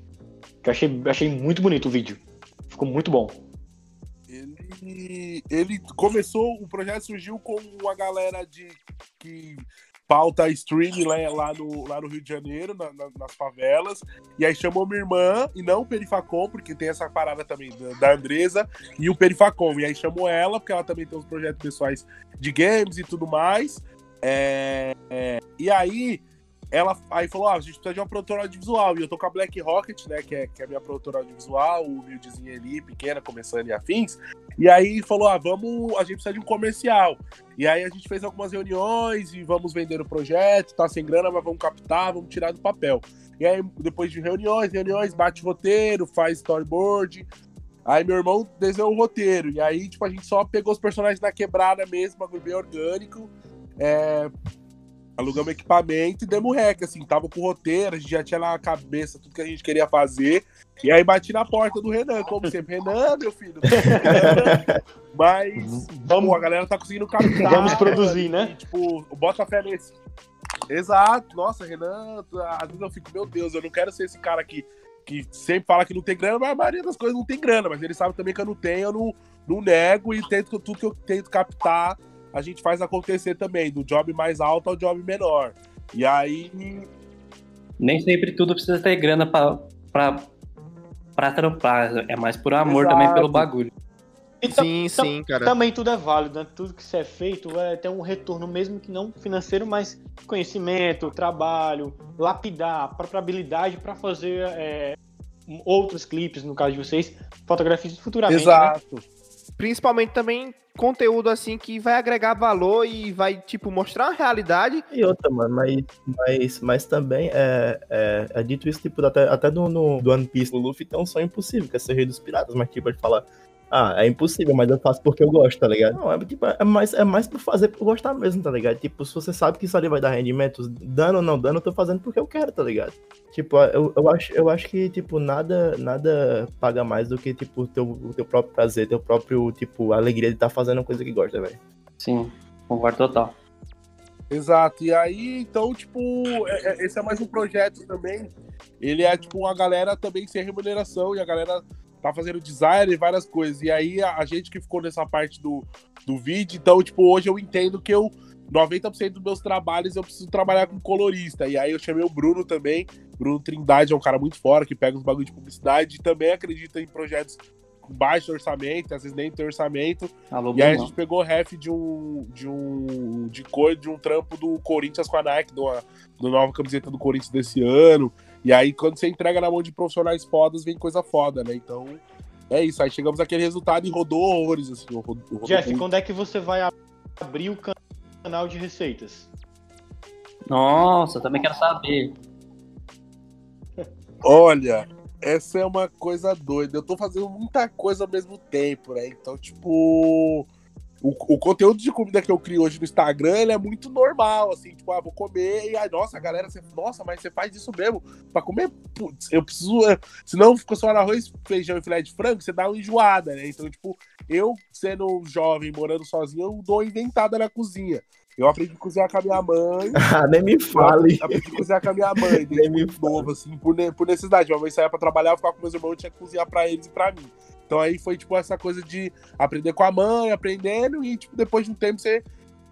Que eu achei, achei muito bonito o vídeo. Ficou muito bom. Ele, ele começou, o projeto surgiu com uma galera de que pauta stream lá, lá, no, lá no Rio de Janeiro, na- na- nas favelas. E aí chamou minha irmã, e não o Perifacom, porque tem essa parada também da, da Andresa, e o Perifacom. E aí chamou ela, porque ela também tem uns projetos pessoais de games e tudo mais. É, é, e aí ela aí falou: ah, a gente precisa de uma produtora audiovisual. E eu tô com a Black Rocket, né? Que é, que é a minha produtora audiovisual, o humildezinha ali, pequena, começando e afins. E aí falou: ah, vamos, a gente precisa de um comercial. E aí a gente fez algumas reuniões e vamos vender o projeto, tá sem grana, mas vamos captar, vamos tirar do papel. E aí, depois de reuniões, reuniões, bate roteiro, faz storyboard. Aí meu irmão desenhou o roteiro. E aí, tipo, a gente só pegou os personagens na quebrada mesmo, bagulho bem orgânico. É, alugamos equipamento e demos rec, assim, tava com o roteiro, a gente já tinha na cabeça tudo que a gente queria fazer. E aí bati na porta do Renan, como sempre, Renan, meu filho. [laughs] Mas, Vamos, pô, a galera tá conseguindo captar. vamos produzir, né? e, tipo, bota fé nesse. Exato, nossa, Renan, às vezes eu fico, meu Deus, eu não quero ser esse cara que, que sempre fala que não tem grana, mas a maioria das coisas não tem grana, mas ele sabe também que eu não tenho, eu não, não nego e tento tudo que eu tento captar, a gente faz acontecer também, do job mais alto ao job menor. E aí, Nem sempre tudo precisa ter grana pra, pra, pra trampar. É mais por amor Exato. também pelo bagulho. E Sim, sim, cara. Também tudo é válido, né? Tudo que é feito vai ter um retorno, mesmo que não financeiro, mas conhecimento, trabalho, lapidar, a própria habilidade para fazer é, outros clipes, no caso de vocês, fotografias futuramente. Né? Principalmente também conteúdo assim que vai agregar valor e vai, tipo, mostrar a realidade. E outra, mano, mas, mas, mas também é, é, é dito isso, tipo, até, até do, no, do One Piece, o Luffy tem um sonho impossível, que é ser rei dos piratas, mas tipo, ele fala, ah, é impossível, mas eu faço porque eu gosto, tá ligado? Não, é, tipo, é, mais, é mais por fazer por gostar mesmo, tá ligado? Tipo, se você sabe que isso ali vai dar rendimento, dando ou não dando, eu tô fazendo porque eu quero, tá ligado? Tipo, eu, eu, acho, eu acho que, tipo, nada, nada paga mais do que, tipo, o teu, o teu próprio prazer, teu próprio, tipo, alegria de estar fazendo uma coisa que gosta, velho. Sim, concordo total. Exato. E aí, então, tipo, é- é- esse é mais um projeto também. Ele é, tipo, uma galera também sem remuneração e a galera tá fazendo design e várias coisas. E aí, a, a gente que ficou nessa parte do, do vídeo, então, tipo, hoje eu entendo que eu, 90% dos meus trabalhos, eu preciso trabalhar com colorista. E aí eu chamei o Bruno também. Bruno Trindade é um cara muito fora, que pega uns bagulho de publicidade e também acredita em projetos com baixo orçamento, às vezes nem tem orçamento. Alô, E aí a gente pegou o ref de um. de um. de cor de um trampo do Corinthians com a Nike, do, do nova camiseta do Corinthians desse ano. E aí, quando você entrega na mão de profissionais fodas, vem coisa foda, né? Então, é isso. Aí chegamos àquele resultado e rodou horrores, assim. Rodou, rodou Jeff, muito. quando é que você vai ab- abrir o can- canal de receitas? Nossa, também quero saber. Olha, essa é uma coisa doida. Eu tô fazendo muita coisa ao mesmo tempo, né? Então, tipo. O, o conteúdo de comida que eu crio hoje no Instagram, ele é muito normal, assim, tipo, ah, vou comer, e aí, nossa, a galera, você, nossa, mas você faz isso mesmo? Pra comer, putz, eu preciso, é, senão ficou só arroz, feijão e filé de frango, você dá uma enjoada, né? Então, tipo, eu, sendo jovem, morando sozinho, eu dou uma inventada na cozinha. Eu aprendi a cozinhar com a minha mãe, [laughs] Ah, nem me fale. eu aprendi a cozinhar com a minha mãe, [laughs] desde Nem me novo, assim, por, por necessidade. Minha mãe saía pra trabalhar, eu ficava com meus irmãos, eu tinha que cozinhar pra eles e pra mim. Então aí foi, tipo, essa coisa de aprender com a mãe, aprendendo, e, tipo, depois de um tempo você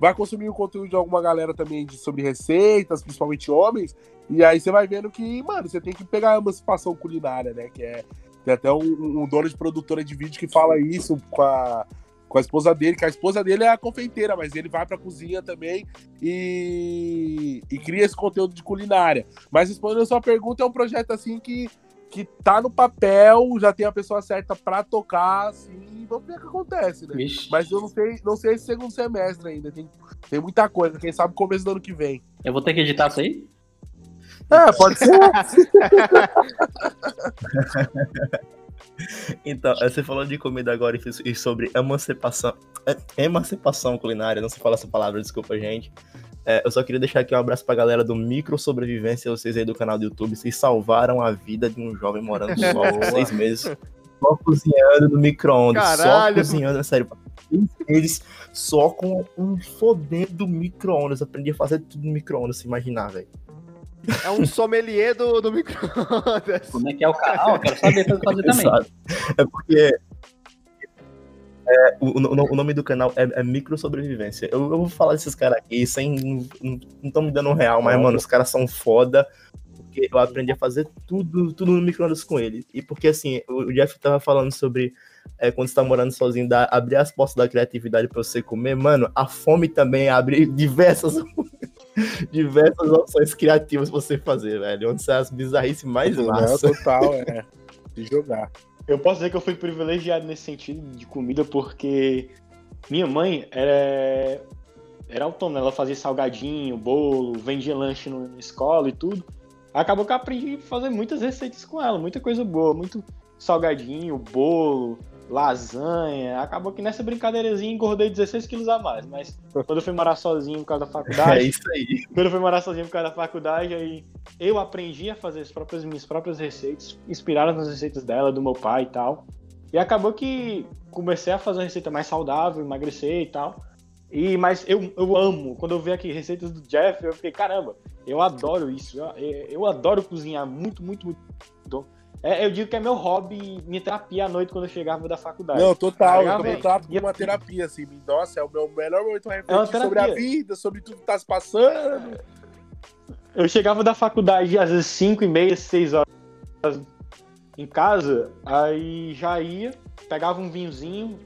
vai consumir o conteúdo de alguma galera também de, sobre receitas, principalmente homens, e aí você vai vendo que, mano, você tem que pegar a emancipação culinária, né? Que é. Tem até um, um dono de produtora de vídeo que fala isso com a, com a esposa dele, que a esposa dele é a confeiteira, mas ele vai pra cozinha também e, e cria esse conteúdo de culinária. Mas respondendo a sua pergunta, é um projeto assim que, que tá no papel, já tem a pessoa certa pra tocar, assim, vamos ver o que acontece, né? Vixe, Mas eu não sei, não sei esse segundo semestre ainda, tem, tem muita coisa, quem sabe começo do ano que vem. eu vou ter que editar isso aí? É, pode ser. [laughs] Então, você falou de comida agora e sobre emancipação. É, emancipação culinária, não se fala essa palavra, desculpa, gente. É, eu só queria deixar aqui um abraço pra galera do Micro Sobrevivência, vocês aí do canal do YouTube. Vocês salvaram a vida de um jovem morando só [laughs] por seis meses. Só cozinhando no micro-ondas. Só cozinhando, é sério. Eles só com um fodendo micro-ondas. Aprendi a fazer tudo no micro-ondas, se imaginar, velho. É um sommelier do, do micro-ondas. Como é que é o canal? Eu quero saber fazer também. É porque é, o, o, o, nome do canal é, é Micro Sobrevivência. Eu, eu, vou falar desses caras aqui sem. Não estão me dando um real, mas, mano, os caras são foda. Porque eu aprendi a fazer tudo, tudo no micro-ondas com ele. E porque, assim, o, Jeff tava falando sobre é, quando você tá morando sozinho, dá, abrir as portas da criatividade pra você comer. Mano, a fome também abre diversas. [laughs] diversas opções criativas pra você fazer, velho. Onde são as bizarrices mais massa. É, total, é. De jogar. Eu posso dizer que eu fui privilegiado nesse sentido de comida, porque minha mãe era, era autônoma, ela fazia salgadinho, bolo, vendia lanche na escola e tudo. Acabou que eu aprendi a fazer muitas receitas com ela, muita coisa boa, muito salgadinho, bolo, lasanha. Acabou que nessa brincadeirazinha engordei 16 quilos a mais. Mas quando eu fui morar sozinho por causa da faculdade. É isso aí. Quando eu fui morar sozinho por causa da faculdade, aí eu aprendi a fazer as próprias, minhas próprias receitas, inspiradas nas receitas dela, do meu pai e tal. E acabou que comecei a fazer uma receita mais saudável, emagrecer e tal. E, mas eu, eu amo, quando eu vi aqui receitas do Jeff, eu fiquei, caramba, eu adoro isso. Eu, eu adoro cozinhar muito, muito, muito. É, eu digo que é meu hobby, minha terapia à noite quando eu chegava da faculdade. Não, total. eu também trato como uma terapia, assim. Nossa, é o meu melhor momento refletir é sobre a vida, sobre tudo que tá se passando. Eu chegava da faculdade às vezes 5 e meia, 6 horas em casa, aí já ia, pegava um vinhozinho,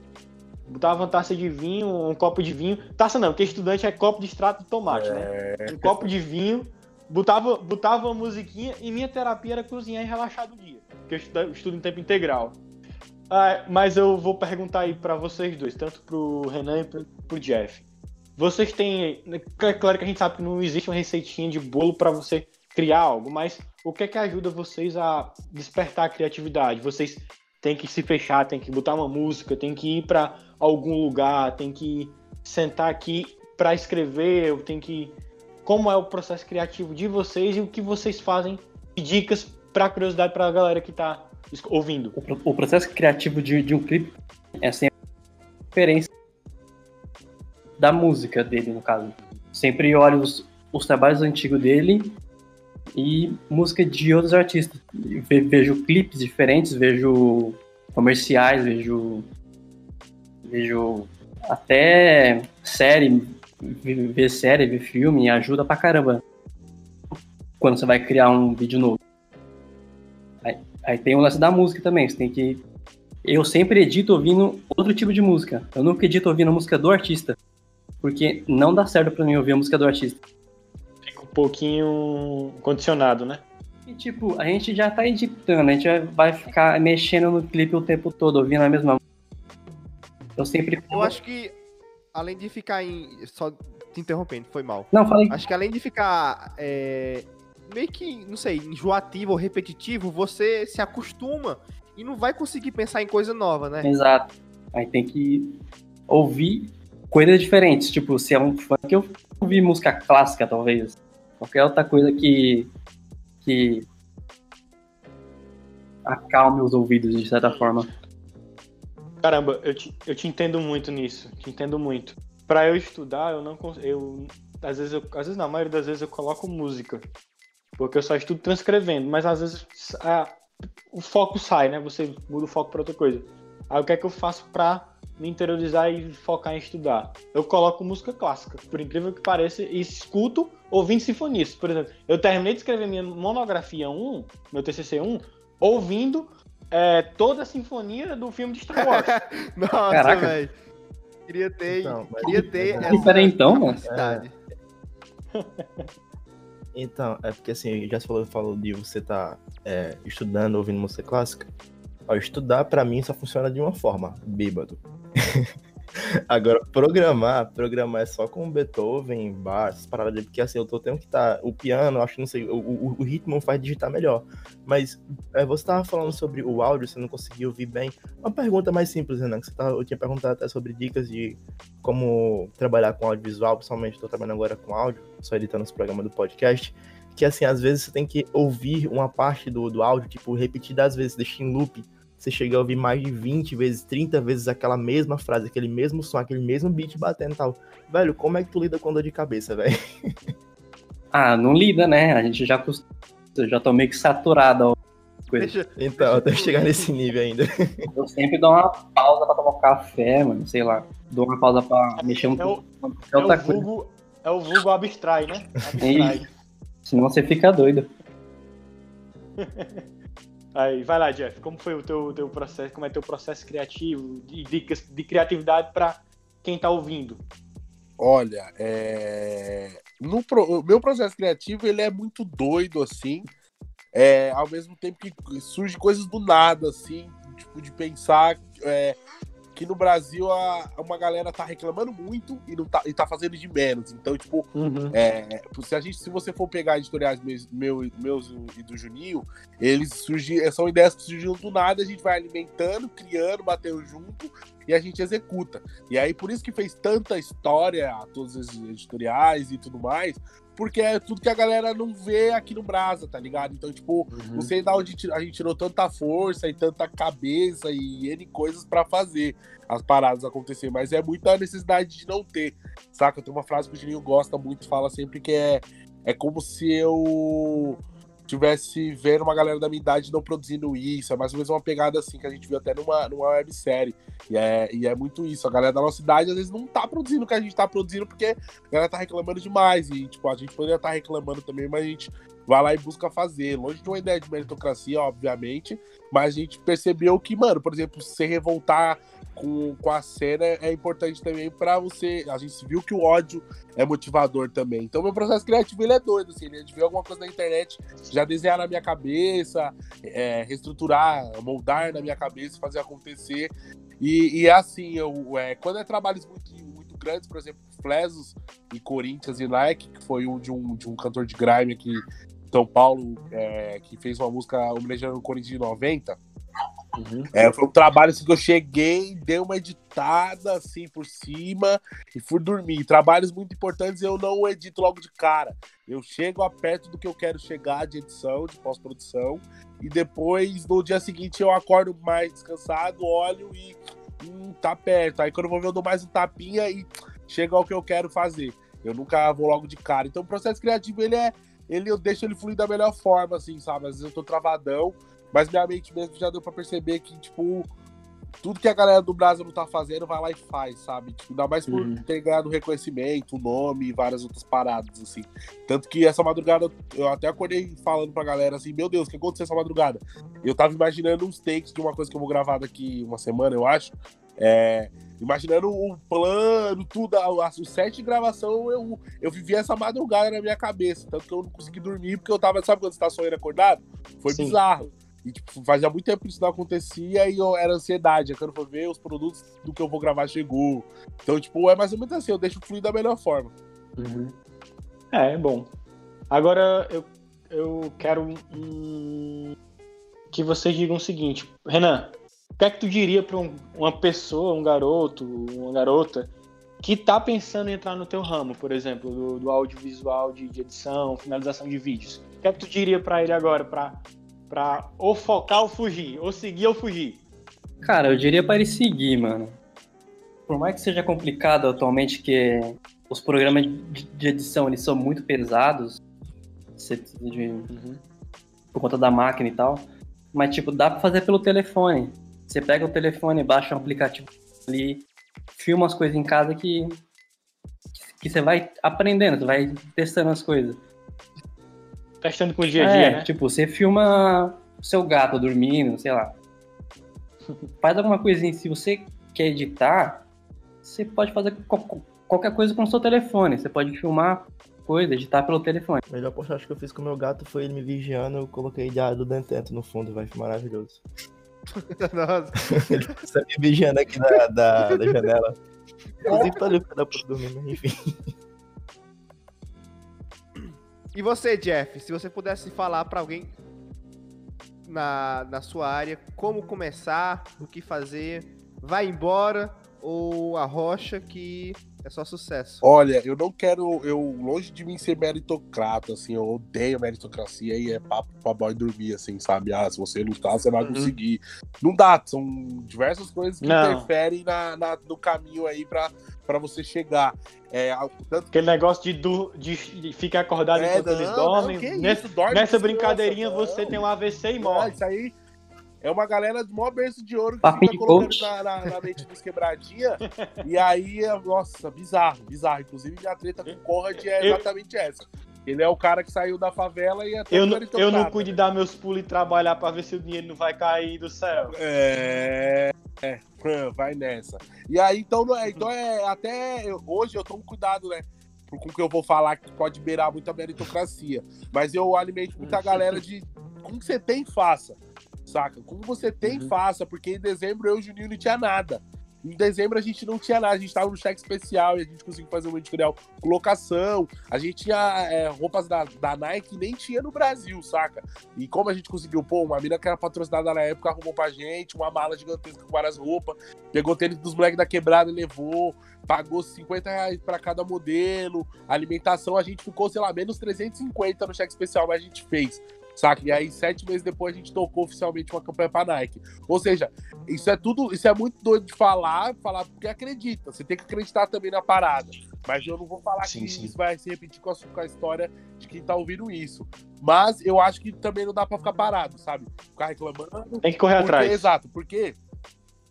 botava uma taça de vinho, um copo de vinho. Taça não, porque estudante é copo de extrato de tomate, né? é... né? Um copo de vinho, botava, botava uma musiquinha e minha terapia era cozinhar e relaxar do dia porque eu estudo, em tempo integral. Ah, mas eu vou perguntar aí para vocês dois, tanto pro Renan e pro, Jeff. Vocês têm. É claro que a gente sabe que não existe uma receitinha de bolo para você criar algo, mas o que é que ajuda vocês a despertar a criatividade? Vocês têm que se fechar, têm que botar uma música, têm que ir para algum lugar, têm que sentar aqui para escrever, tem que como é o processo criativo de vocês e o que vocês fazem, dicas para curiosidade para a galera que está ouvindo. O, o, processo criativo de, de um clipe é sempre a referência da música dele, no caso. Sempre olho os, os trabalhos antigos dele e música de outros artistas. vejo clipes diferentes, vejo comerciais, vejo vejo até série, ver série, ver filme, ajuda pra caramba quando você vai criar um vídeo novo. Aí tem o lance da música também, você tem que. Eu sempre edito ouvindo outro tipo de música. Eu nunca edito ouvindo a música do artista. Porque não dá certo pra mim ouvir a música do artista. Fica um pouquinho condicionado, né? E tipo, a gente já tá editando, a gente vai ficar mexendo no clipe o tempo todo, ouvindo a mesma música. Eu sempre. Eu acho que, além de ficar em. Só te interrompendo, foi mal. Não, falei. Acho que além de ficar é, meio que, não sei, enjoativo ou repetitivo, você se acostuma e não vai conseguir pensar em coisa nova, né? Exato. Aí tem que ouvir coisas diferentes. Tipo, se é um funk, eu ouvir música clássica, talvez. Qualquer outra coisa que. que. acalme os ouvidos, de certa forma. Caramba, eu te, eu te entendo muito nisso. Te entendo muito. Pra eu estudar, eu não consigo. Eu, às vezes, eu, às vezes, na maioria das vezes, eu coloco música. Porque eu só estudo transcrevendo, mas às vezes a, o foco sai, né? Você muda o foco para outra coisa. Aí o que é que eu faço para me interiorizar e focar em estudar? Eu coloco música clássica, por incrível que pareça, e escuto ouvindo sinfonias. Por exemplo, eu terminei de escrever minha monografia 1, meu TCC 1, ouvindo é, toda a sinfonia do filme de Star Wars. [laughs] Nossa, velho. Queria ter, então, queria ter essa então, mano. [laughs] Então, é porque assim, já se falou, falou de você estar tá, é, estudando, ouvindo música clássica. Ó, estudar para mim só funciona de uma forma, bêbado. [laughs] Agora, programar, programar é só com Beethoven, Bach, essas paradas, porque assim, eu tô tendo que estar. Tá, o piano, acho que não sei, o, o, o, ritmo faz digitar melhor. Mas é, você tava falando sobre o áudio, você não conseguiu ouvir bem. Uma pergunta mais simples, Renan, que você tava, eu tinha perguntado até sobre dicas de como trabalhar com audiovisual, principalmente estou trabalhando agora com áudio, só editando os programas do podcast. Que assim, às vezes você tem que ouvir uma parte do, do áudio, tipo, repetidas vezes, deixar em loop você chega a ouvir mais de 20 vezes, 30 vezes aquela mesma frase, aquele mesmo som, aquele mesmo beat batendo e tal. Velho, como é que tu lida com dor de cabeça, [laughs] velho? Ah, não lida, né? A gente já, eu já tô meio que saturado. Coisa. Então, até chegar nesse nível ainda. [laughs] Eu sempre dou uma pausa pra tomar um café, mano, sei lá. Dou uma pausa pra mexer um pouco. É, o, é, o vulgo, é o vulgo abstrai, né? Abstrai. Senão você fica doido. [laughs] Aí, vai lá, Jeff. Como foi o teu, teu processo? Como é teu processo criativo e dicas de criatividade para quem está ouvindo? Olha, é... no pro... o meu processo criativo ele é muito doido assim. É, ao mesmo tempo que surge coisas do nada, assim, tipo, de pensar é, que no Brasil a, uma galera tá reclamando muito e, não tá, e tá fazendo de menos. Então, tipo, uhum. é, se, a gente, se você for pegar editoriais meus, meu, meus e do Juninho, eles surgem, são ideias que surgiram do nada, a gente vai alimentando, criando, batendo junto e a gente executa. E aí, por isso que fez tanta história, todos os editoriais e tudo mais, porque é tudo que a galera não vê aqui no Brasa, tá ligado? Então, tipo, uhum. não sei da onde a gente tirou tanta força e tanta cabeça e N coisas para fazer as paradas acontecer, mas é muita necessidade de não ter, saca? Tem uma frase que o Juninho gosta muito, fala sempre que é, é como se eu tivesse vendo uma galera da minha idade não produzindo isso. É mais ou menos uma pegada assim que a gente viu até numa, numa websérie. E é, e é muito isso. A galera da nossa idade às vezes não tá produzindo o que a gente tá produzindo porque a galera tá reclamando demais. E, tipo, a gente poderia estar tá reclamando também, mas a gente vai lá e busca fazer. Longe de uma ideia de meritocracia, obviamente, mas a gente percebeu que, mano, por exemplo, se revoltar com, com a cena é importante também para você. A gente viu que o ódio é motivador também. Então, meu processo criativo ele é doido, assim, né? De ver alguma coisa na internet, já desenhar na minha cabeça, é, reestruturar, moldar na minha cabeça, fazer acontecer. E, e é assim, eu, é, quando é trabalhos muito, muito grandes, por exemplo, Flesos e Corinthians e Nike, que foi um de um, de um cantor de grime aqui são Paulo, é, que fez uma música homenageando o Corinthians de 90. Uhum. É, foi um trabalho assim que eu cheguei, dei uma editada assim por cima e fui dormir. Trabalhos muito importantes eu não edito logo de cara. Eu chego a perto do que eu quero chegar de edição, de pós-produção, e depois no dia seguinte eu acordo mais descansado, olho e hum, tá perto. Aí quando eu vou ver eu dou mais um tapinha e chega ao que eu quero fazer. Eu nunca vou logo de cara. Então o processo criativo ele é ele eu deixo ele fluir da melhor forma, assim, sabe? Às vezes eu tô travadão, mas minha mente mesmo já deu pra perceber que, tipo, tudo que a galera do Brasil não tá fazendo, vai lá e faz, sabe? Tipo, ainda mais por uhum. ter ganhado reconhecimento, nome e várias outras paradas, assim. Tanto que essa madrugada, eu até acordei falando pra galera assim, meu Deus, o que aconteceu essa madrugada? Eu tava imaginando uns takes de uma coisa que eu vou gravar daqui uma semana, eu acho. É, imaginando o plano, tudo, o set de gravação, eu, eu vivi essa madrugada na minha cabeça. Tanto que eu não consegui dormir, porque eu tava, sabe quando você tá sonhando acordado? Foi Sim. bizarro. E, tipo, fazia muito tempo que isso não acontecia e eu, era ansiedade. Eu quero ver os produtos do que eu vou gravar chegou. Então, tipo, é mais ou menos assim, eu deixo fluir da melhor forma. Uhum. É, é bom. Agora, eu, eu quero um... que vocês digam o seguinte. Renan, o que é que tu diria para um, uma pessoa, um garoto, uma garota que tá pensando em entrar no teu ramo, por exemplo, do, do audiovisual, de, de, edição, finalização de vídeos? O que é que tu diria para ele agora, para para ou focar ou fugir, ou seguir ou fugir? Cara, eu diria para ele seguir, mano. Por mais que seja complicado atualmente, que os programas de edição eles são muito pesados, de, uhum. por conta da máquina e tal, mas tipo dá para fazer pelo telefone. Você pega o telefone, baixa um aplicativo ali, filma as coisas em casa que, que você vai aprendendo, você vai testando as coisas. Testando com o dia a dia, é, né? Tipo, você filma o seu gato dormindo, sei lá. [laughs] Faz alguma coisinha. Se você quer editar, você pode fazer qualquer coisa com o seu telefone. Você pode filmar coisa, editar pelo telefone. A melhor postagem que eu fiz com o meu gato foi ele me vigiando, eu coloquei diário do Dentento no fundo, vai, maravilhoso. [laughs] Nossa. [laughs] Ele está me vigiando aqui da, da, da janela. Inclusive, tá ali o da puta dormindo, mas enfim. E você, Jeff, se você pudesse falar pra alguém na, na sua área como começar, o que fazer, vai embora ou a rocha que é só sucesso? Olha, eu não quero, eu longe de mim ser meritocrata, assim, eu odeio meritocracia e é papo pra boy dormir, assim, sabe? Ah, se você lutar, você vai Uhum. conseguir. Não dá, são diversas coisas que Não. interferem na, na- no caminho aí pra, pra você chegar. É, ao- tanto Aquele negócio de, du- de, de ficar acordado É, enquanto eles não, dormem. não, que nessa isso, dorme nessa brincadeirinha não. você tem um AVC e Ah, morre. isso aí é uma galera de maior berço de ouro que fica de colocando na, na, na mente dos quebradinha. [laughs] e aí, é- nossa, bizarro, bizarro. Inclusive, minha treta com o Conrad é Eu- exatamente essa. Ele é o cara que saiu da favela e é Eu, não- eu não cuido de né? dar meus pulos e trabalhar pra ver se o dinheiro não vai cair do céu. É, é, vai nessa. E aí, então, é, então é até hoje eu tomo cuidado, né? Com o que eu vou falar que pode beirar muito a meritocracia. Mas eu alimento muita galera de como que você tem, faça. Saca? Como você tem, Uhum. faça. Porque em dezembro eu e o Juninho não tinha nada. Em dezembro a gente não tinha nada, a gente tava no cheque especial e a gente conseguiu fazer um editorial com locação. A gente tinha é, roupas da, da Nike que nem tinha no Brasil, saca? E como a gente conseguiu, pô, uma mina que era patrocinada na época arrumou pra gente, uma mala gigantesca com várias roupas, pegou tênis dos moleques da quebrada e levou, pagou 50 reais pra cada modelo, alimentação, a gente ficou, sei lá, menos 350 no cheque especial, mas a gente fez. Saca? E aí, sete meses depois, a gente tocou oficialmente uma campanha pra Nike. Ou seja, isso é tudo, isso é muito doido de falar, falar porque acredita. Você tem que acreditar também na parada. Mas eu não vou falar Sim, que sim. isso vai se repetir com a, com a história de quem tá ouvindo isso. Mas eu acho que também não dá pra ficar parado, sabe? Ficar reclamando. Tem que correr Porque, atrás. Exato, porque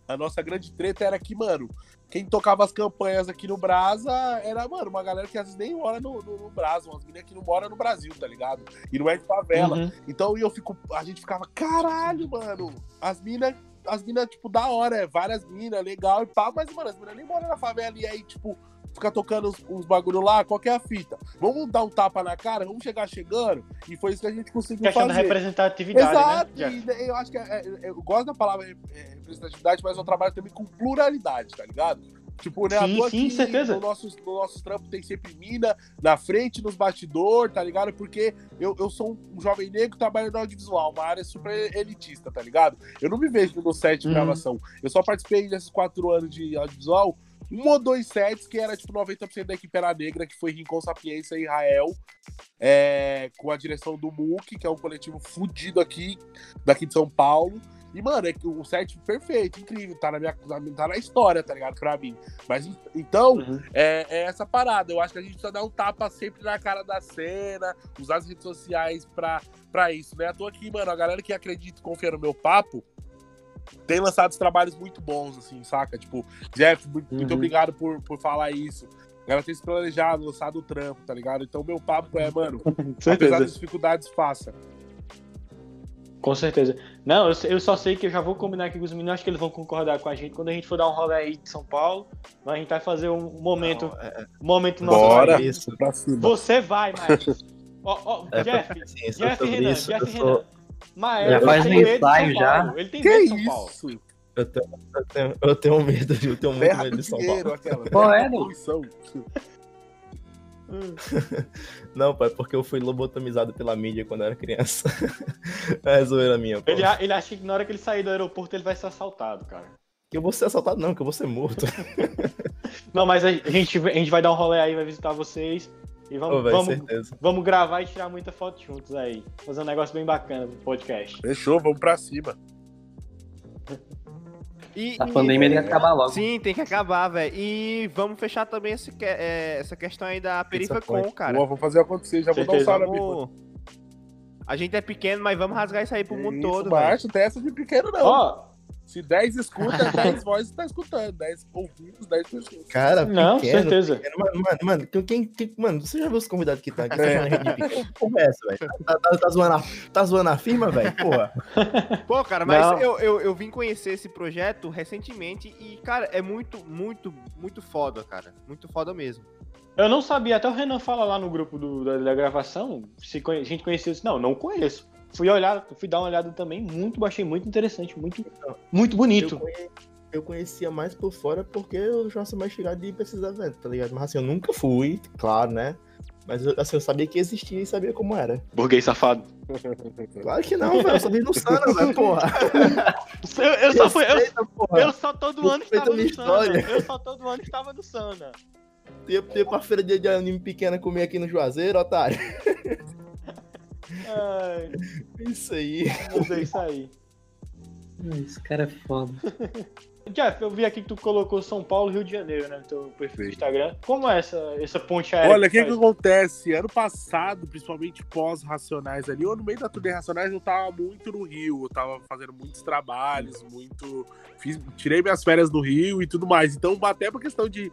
a nossa grande treta era que, mano, quem tocava as campanhas aqui no Brasa era, mano, uma galera que às vezes nem mora no, no, no Brasa, umas meninas que não moram no Brasil, tá ligado? E não é de favela. Uhum. Então eu fico, a gente ficava, caralho, mano, as minas, as minas, tipo, da hora, é várias minas, legal e pá, mas, mano, as minas nem moram na favela e aí, tipo, fica tocando uns, uns bagulho lá, qual que é a fita? Vamos dar um tapa na cara, vamos chegar chegando, e foi isso que a gente conseguiu Questão da fazer. representatividade, Exato, né? E eu acho que é- é- eu gosto da palavra é, representatividade, mas eu trabalho também com pluralidade, tá ligado? Tipo, né, Sim, toa sim, que certeza. No nossos, no nossos trampos tem sempre mina na frente, nos bastidores, tá ligado? Porque eu, eu sou um jovem negro trabalhando no audiovisual, uma área super elitista, tá ligado? Eu não me vejo no set de Uhum. gravação. Eu só participei desses quatro anos de audiovisual, um ou dois sets que era tipo 90% da equipe era negra, que foi Rincon Sapiência e Israel, é, com a direção do MUC, que é um coletivo fudido aqui, daqui de São Paulo. E, mano, é o set perfeito, incrível, tá na, minha, tá na história, tá ligado? Pra mim. Mas então, Uhum. é, é essa parada. Eu acho que a gente precisa dar um tapa sempre na cara da cena, usar as redes sociais pra, pra isso, né? À toa aqui, mano, a galera que acredita e confia no meu papo tem lançado trabalhos muito bons, assim, saca? Tipo, Jeff, muito, Uhum. obrigado por, por falar isso. A galera tem se planejado, lançado o trampo, tá ligado? Então, meu papo é, mano, [laughs] apesar das dificuldades, faça. Com certeza. Não, eu, eu só sei que eu já vou combinar aqui com os meninos, acho que eles vão concordar com a gente. Quando a gente for dar um rolê aí de São Paulo, a gente vai fazer um momento, Não, é- um momento nosso. Bora. isso. Pra cima. Você vai, Marcos. [laughs] Ó, ó, É, Jeff, sobre Jeff Renan, isso, Jeff Renan. sou- Mael Já faz um ensaio já. Ele tem Que medo de São Paulo. isso? Eu tenho, eu, tenho, eu tenho medo, eu tenho muito medo do de São Paulo. aquela. Qual é, poluição. [laughs] Não, pai, porque eu fui lobotomizado pela mídia quando eu era criança. [laughs] é zoeira minha, pô. Ele, ele acha que na hora que ele sair do aeroporto ele vai ser assaltado, cara. Que eu vou ser assaltado, não, que eu vou ser morto. [laughs] Não, mas a gente, a gente vai dar um rolê aí, vai visitar vocês. E vamos, Pô, velho, vamos, certeza. vamos gravar e tirar muita foto juntos aí. Fazer um negócio bem bacana pro podcast. Fechou, vamos pra cima. E, A e- pandemia tem que acabar logo. Sim, tem que acabar, velho. E vamos fechar também esse, é, essa questão aí da Perifacon, cara. Boa, vamos fazer acontecer, já vou dar um Certeza. salve. Vamos... A gente é pequeno, mas vamos rasgar isso aí pro mundo todo, velho. Baixo, tem essa de pequeno, não. Ó, Se 10 escuta, [laughs] 10 vozes tá escutando. 10 ouvidos, 10 pessoas. Cara, não, pequeno, certeza. pequeno. Mano, mano, quem, quem- mano, você já viu os convidados que tá aqui? Tá É. chamando a gente de pequeno? Que porra é velho? Tá, tá, tá zoando a, tá zoando a firma, velho? Porra. [laughs] Pô, cara, mas eu, eu, eu vim conhecer esse projeto recentemente e, cara, é muito, muito, muito foda, cara. Muito foda mesmo. Eu não sabia, até o Renan fala lá no grupo do- da, da gravação, se conhe- a gente conhecia isso. Não, não conheço. Fui olhar, fui dar uma olhada também, muito, achei muito interessante, muito, muito bonito. Eu conhe- eu conhecia mais por fora porque eu já sou mais chegado de ir pra esses eventos, tá ligado? Mas assim, eu nunca fui, claro, né? Mas assim, eu sabia que existia e sabia como era. Burguês safado. Claro que não, velho. Eu só vi no Sana, velho, porra. [laughs] Eu, eu só fui. Eu, eu só todo ano Respeita estava no Sana. história. Eu só todo ano estava no Sana. Tu ia pra feira de, de anime pequena comer aqui no Juazeiro, otário. Ai, Isso aí. mas é isso aí. Esse cara é foda. [laughs] Jeff, eu vi aqui que tu colocou São Paulo e Rio de Janeiro, né? No teu perfil do Instagram. Como é essa, essa ponte aérea? Olha, o que, que faz? acontece? Ano passado, principalmente pós-Racionais ali, eu no meio da turnê Racionais eu tava muito no Rio, eu tava fazendo muitos trabalhos, muito. Fiz, tirei minhas férias no Rio e tudo mais. Então, até por questão de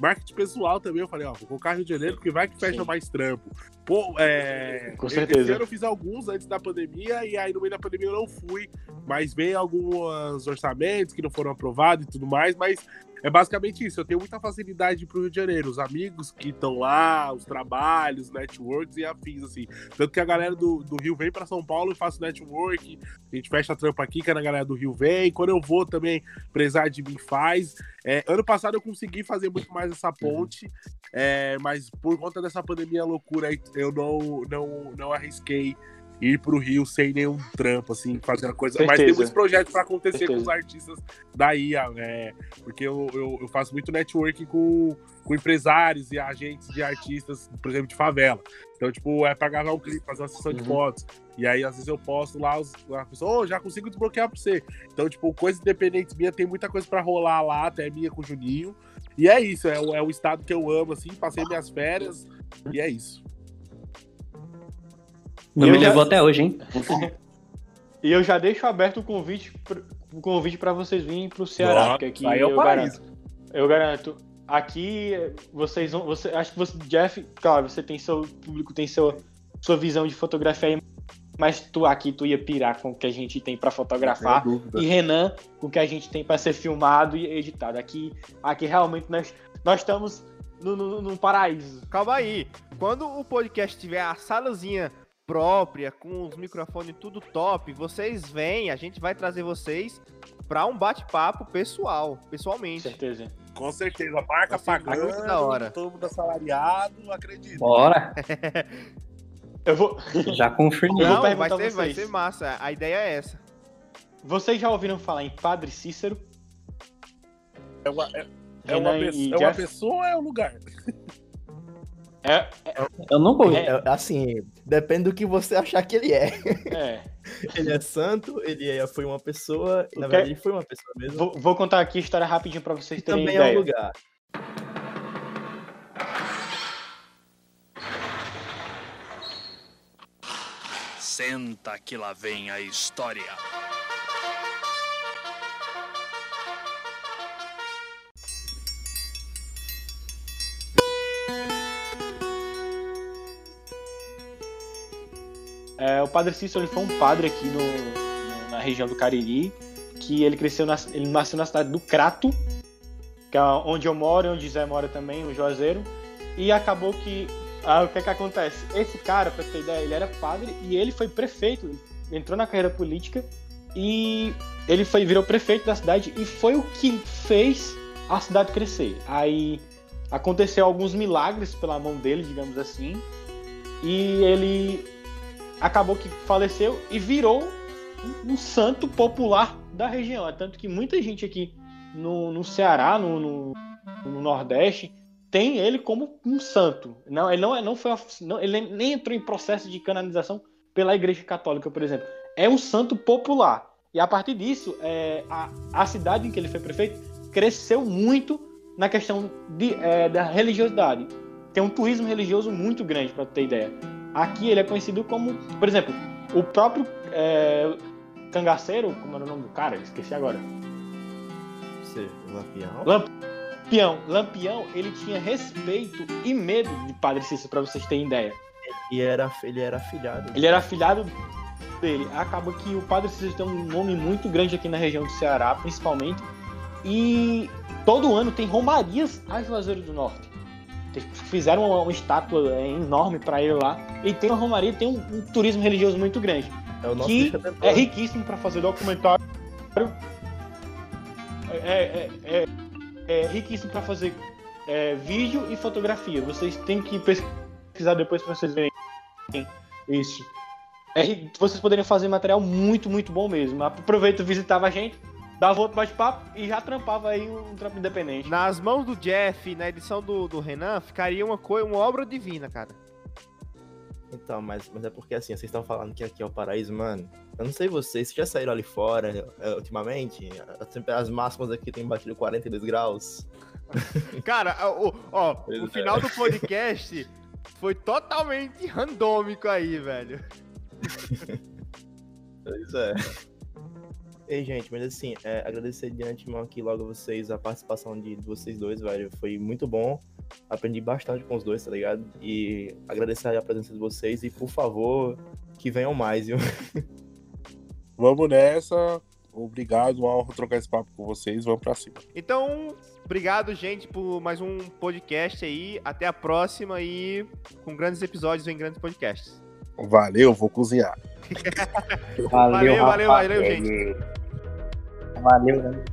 marketing pessoal também, eu falei, ó, vou colocar Rio de Janeiro porque vai que fecha Sim. mais trampo. Pô, é. Com Esse certeza. ano eu fiz alguns antes da pandemia e aí no meio da pandemia eu não fui, mas veio alguns orçamentos que não foram aprovados e tudo mais, mas é basicamente isso. Eu tenho muita facilidade pro Rio de Janeiro. Os amigos que estão lá, os trabalhos, networks e afins, assim. Tanto que a galera do, do Rio vem pra São Paulo e faço network. A gente fecha trampo aqui, que a galera do Rio vem. Quando eu vou também, empresário de mim faz. É, ano passado eu consegui fazer muito mais essa ponte, é, mas por conta dessa pandemia loucura aí, eu não, não, não arrisquei ir pro Rio sem nenhum trampo, assim, fazendo coisa. Mas tem Certeza. muitos projetos pra acontecer Certeza. com os artistas daí, é, porque eu, eu, eu faço muito networking com, com empresários e agentes de artistas, por exemplo, de favela. Então, tipo, é pra gravar um clipe, fazer uma sessão de Uhum. fotos. E aí, às vezes, eu posto lá, os, a pessoa, ô, já consigo desbloquear pra você. Então, tipo, coisa independente minha, tem muita coisa pra rolar lá, até minha com o Juninho. E é isso, é, é o estado que eu amo, assim, passei minhas férias, e é isso. Não me já- levou até hoje, hein? [laughs] E eu já deixo aberto o convite, pr- o convite para vocês virem pro Ceará, Nossa, porque aqui é eu garanto. Eu garanto. Aqui vocês vão. Você, acho que você, Jeff, claro, você tem seu público, tem seu, sua visão de fotografia aí, mas tu aqui tu ia pirar com o que a gente tem para fotografar. E Renan, com o que a gente tem para ser filmado e editado. Aqui, aqui realmente nós, nós estamos no, no, no paraíso. Calma aí. Quando o podcast tiver a salazinha própria, com os microfones tudo top, vocês vêm, a gente vai trazer vocês pra um bate-papo pessoal, Com pessoalmente. certeza. Com certeza, marca pagando, da hora. todo mundo assalariado, acredito. Bora. [laughs] Eu vou. [laughs] Já confirmei. Vou Não, vai ser, vai vocês. ser massa. A ideia é essa. Vocês já ouviram falar em Padre Cícero? É uma, é, é uma, pessoa, é uma pessoa ou é um lugar? [laughs] É, Eu não vou. É. É, assim, depende do que você achar que ele é. é. [laughs] Ele é santo, ele é- foi uma pessoa, na O verdade ele foi uma pessoa mesmo. Vou, vou contar aqui a história rapidinho pra vocês terem também é ideia. um lugar. Senta que lá vem a história. O Padre Cícero ele foi um padre aqui no- no- na região do Cariri, que ele cresceu, na, ele nasceu na cidade do Crato, que é onde eu moro, onde Zé mora também, o Juazeiro, e acabou que ah, o que é que acontece? Esse cara, pra ter ideia, ele era padre e ele foi prefeito, ele entrou na carreira política e ele foi virou prefeito da cidade e foi o que fez a cidade crescer. Aí aconteceu alguns milagres pela mão dele, digamos assim, e ele acabou que faleceu e virou um, um santo popular da região. É tanto que muita gente aqui no, no Ceará, no, no, no Nordeste, tem ele como um santo. Não, ele não, é- não foi, não, ele nem entrou em processo de canonização pela Igreja Católica, por exemplo. É um santo popular. E a partir disso, é, a, a cidade em que ele foi prefeito cresceu muito na questão de, é, da religiosidade. Tem um turismo religioso muito grande, para ter ideia. Aqui ele é conhecido como, por exemplo, o próprio é, cangaceiro, como era o nome do cara? Esqueci agora. Você, Lampião. Lampião. Lampião, ele tinha respeito e medo de Padre Cícero, para vocês terem ideia. E era, ele era afilhado. Ele era afilhado dele. Acaba que o Padre Cícero tem um nome muito grande aqui na região do Ceará, principalmente. E todo ano tem romarias a Juazeiro do Norte. Fizeram uma, uma estátua é, enorme para ele lá. E tem uma romaria, tem um, um turismo religioso muito grande. É que É riquíssimo para fazer documentário. é, é, é, é riquíssimo para fazer é, vídeo e fotografia. Vocês têm que pesquisar depois para vocês verem isso. Vocês poderiam fazer material muito, muito bom mesmo. Aproveita, visitava a gente, dava outro bate-papo e já trampava aí um trampo independente. Nas mãos do Jeff, na edição do, do Renan, ficaria uma coisa, uma obra divina, cara. Então, mas, mas é porque assim, vocês estão falando que aqui é o paraíso, mano. Eu não sei vocês, vocês já saíram ali fora é, ultimamente? As máximas aqui tem batido 42 graus. [laughs] Cara, ó, ó o é. final do podcast foi totalmente randômico aí, velho. [laughs] pois é. Ei, gente, mas assim, é, agradecer de antemão aqui logo vocês, a participação de, de vocês dois, velho. Foi muito bom. Aprendi bastante com os dois, tá ligado? E agradecer a presença de vocês e, por favor, que venham mais, viu? [laughs] Vamos nessa. Obrigado, uma honra trocar esse papo com vocês. Vamos pra cima. Então, obrigado, gente, por mais um podcast aí. Até a próxima e com grandes episódios em grandes podcasts. Valeu, vou cozinhar. [laughs] valeu, valeu, valeu, valeu, gente. Valeu, né?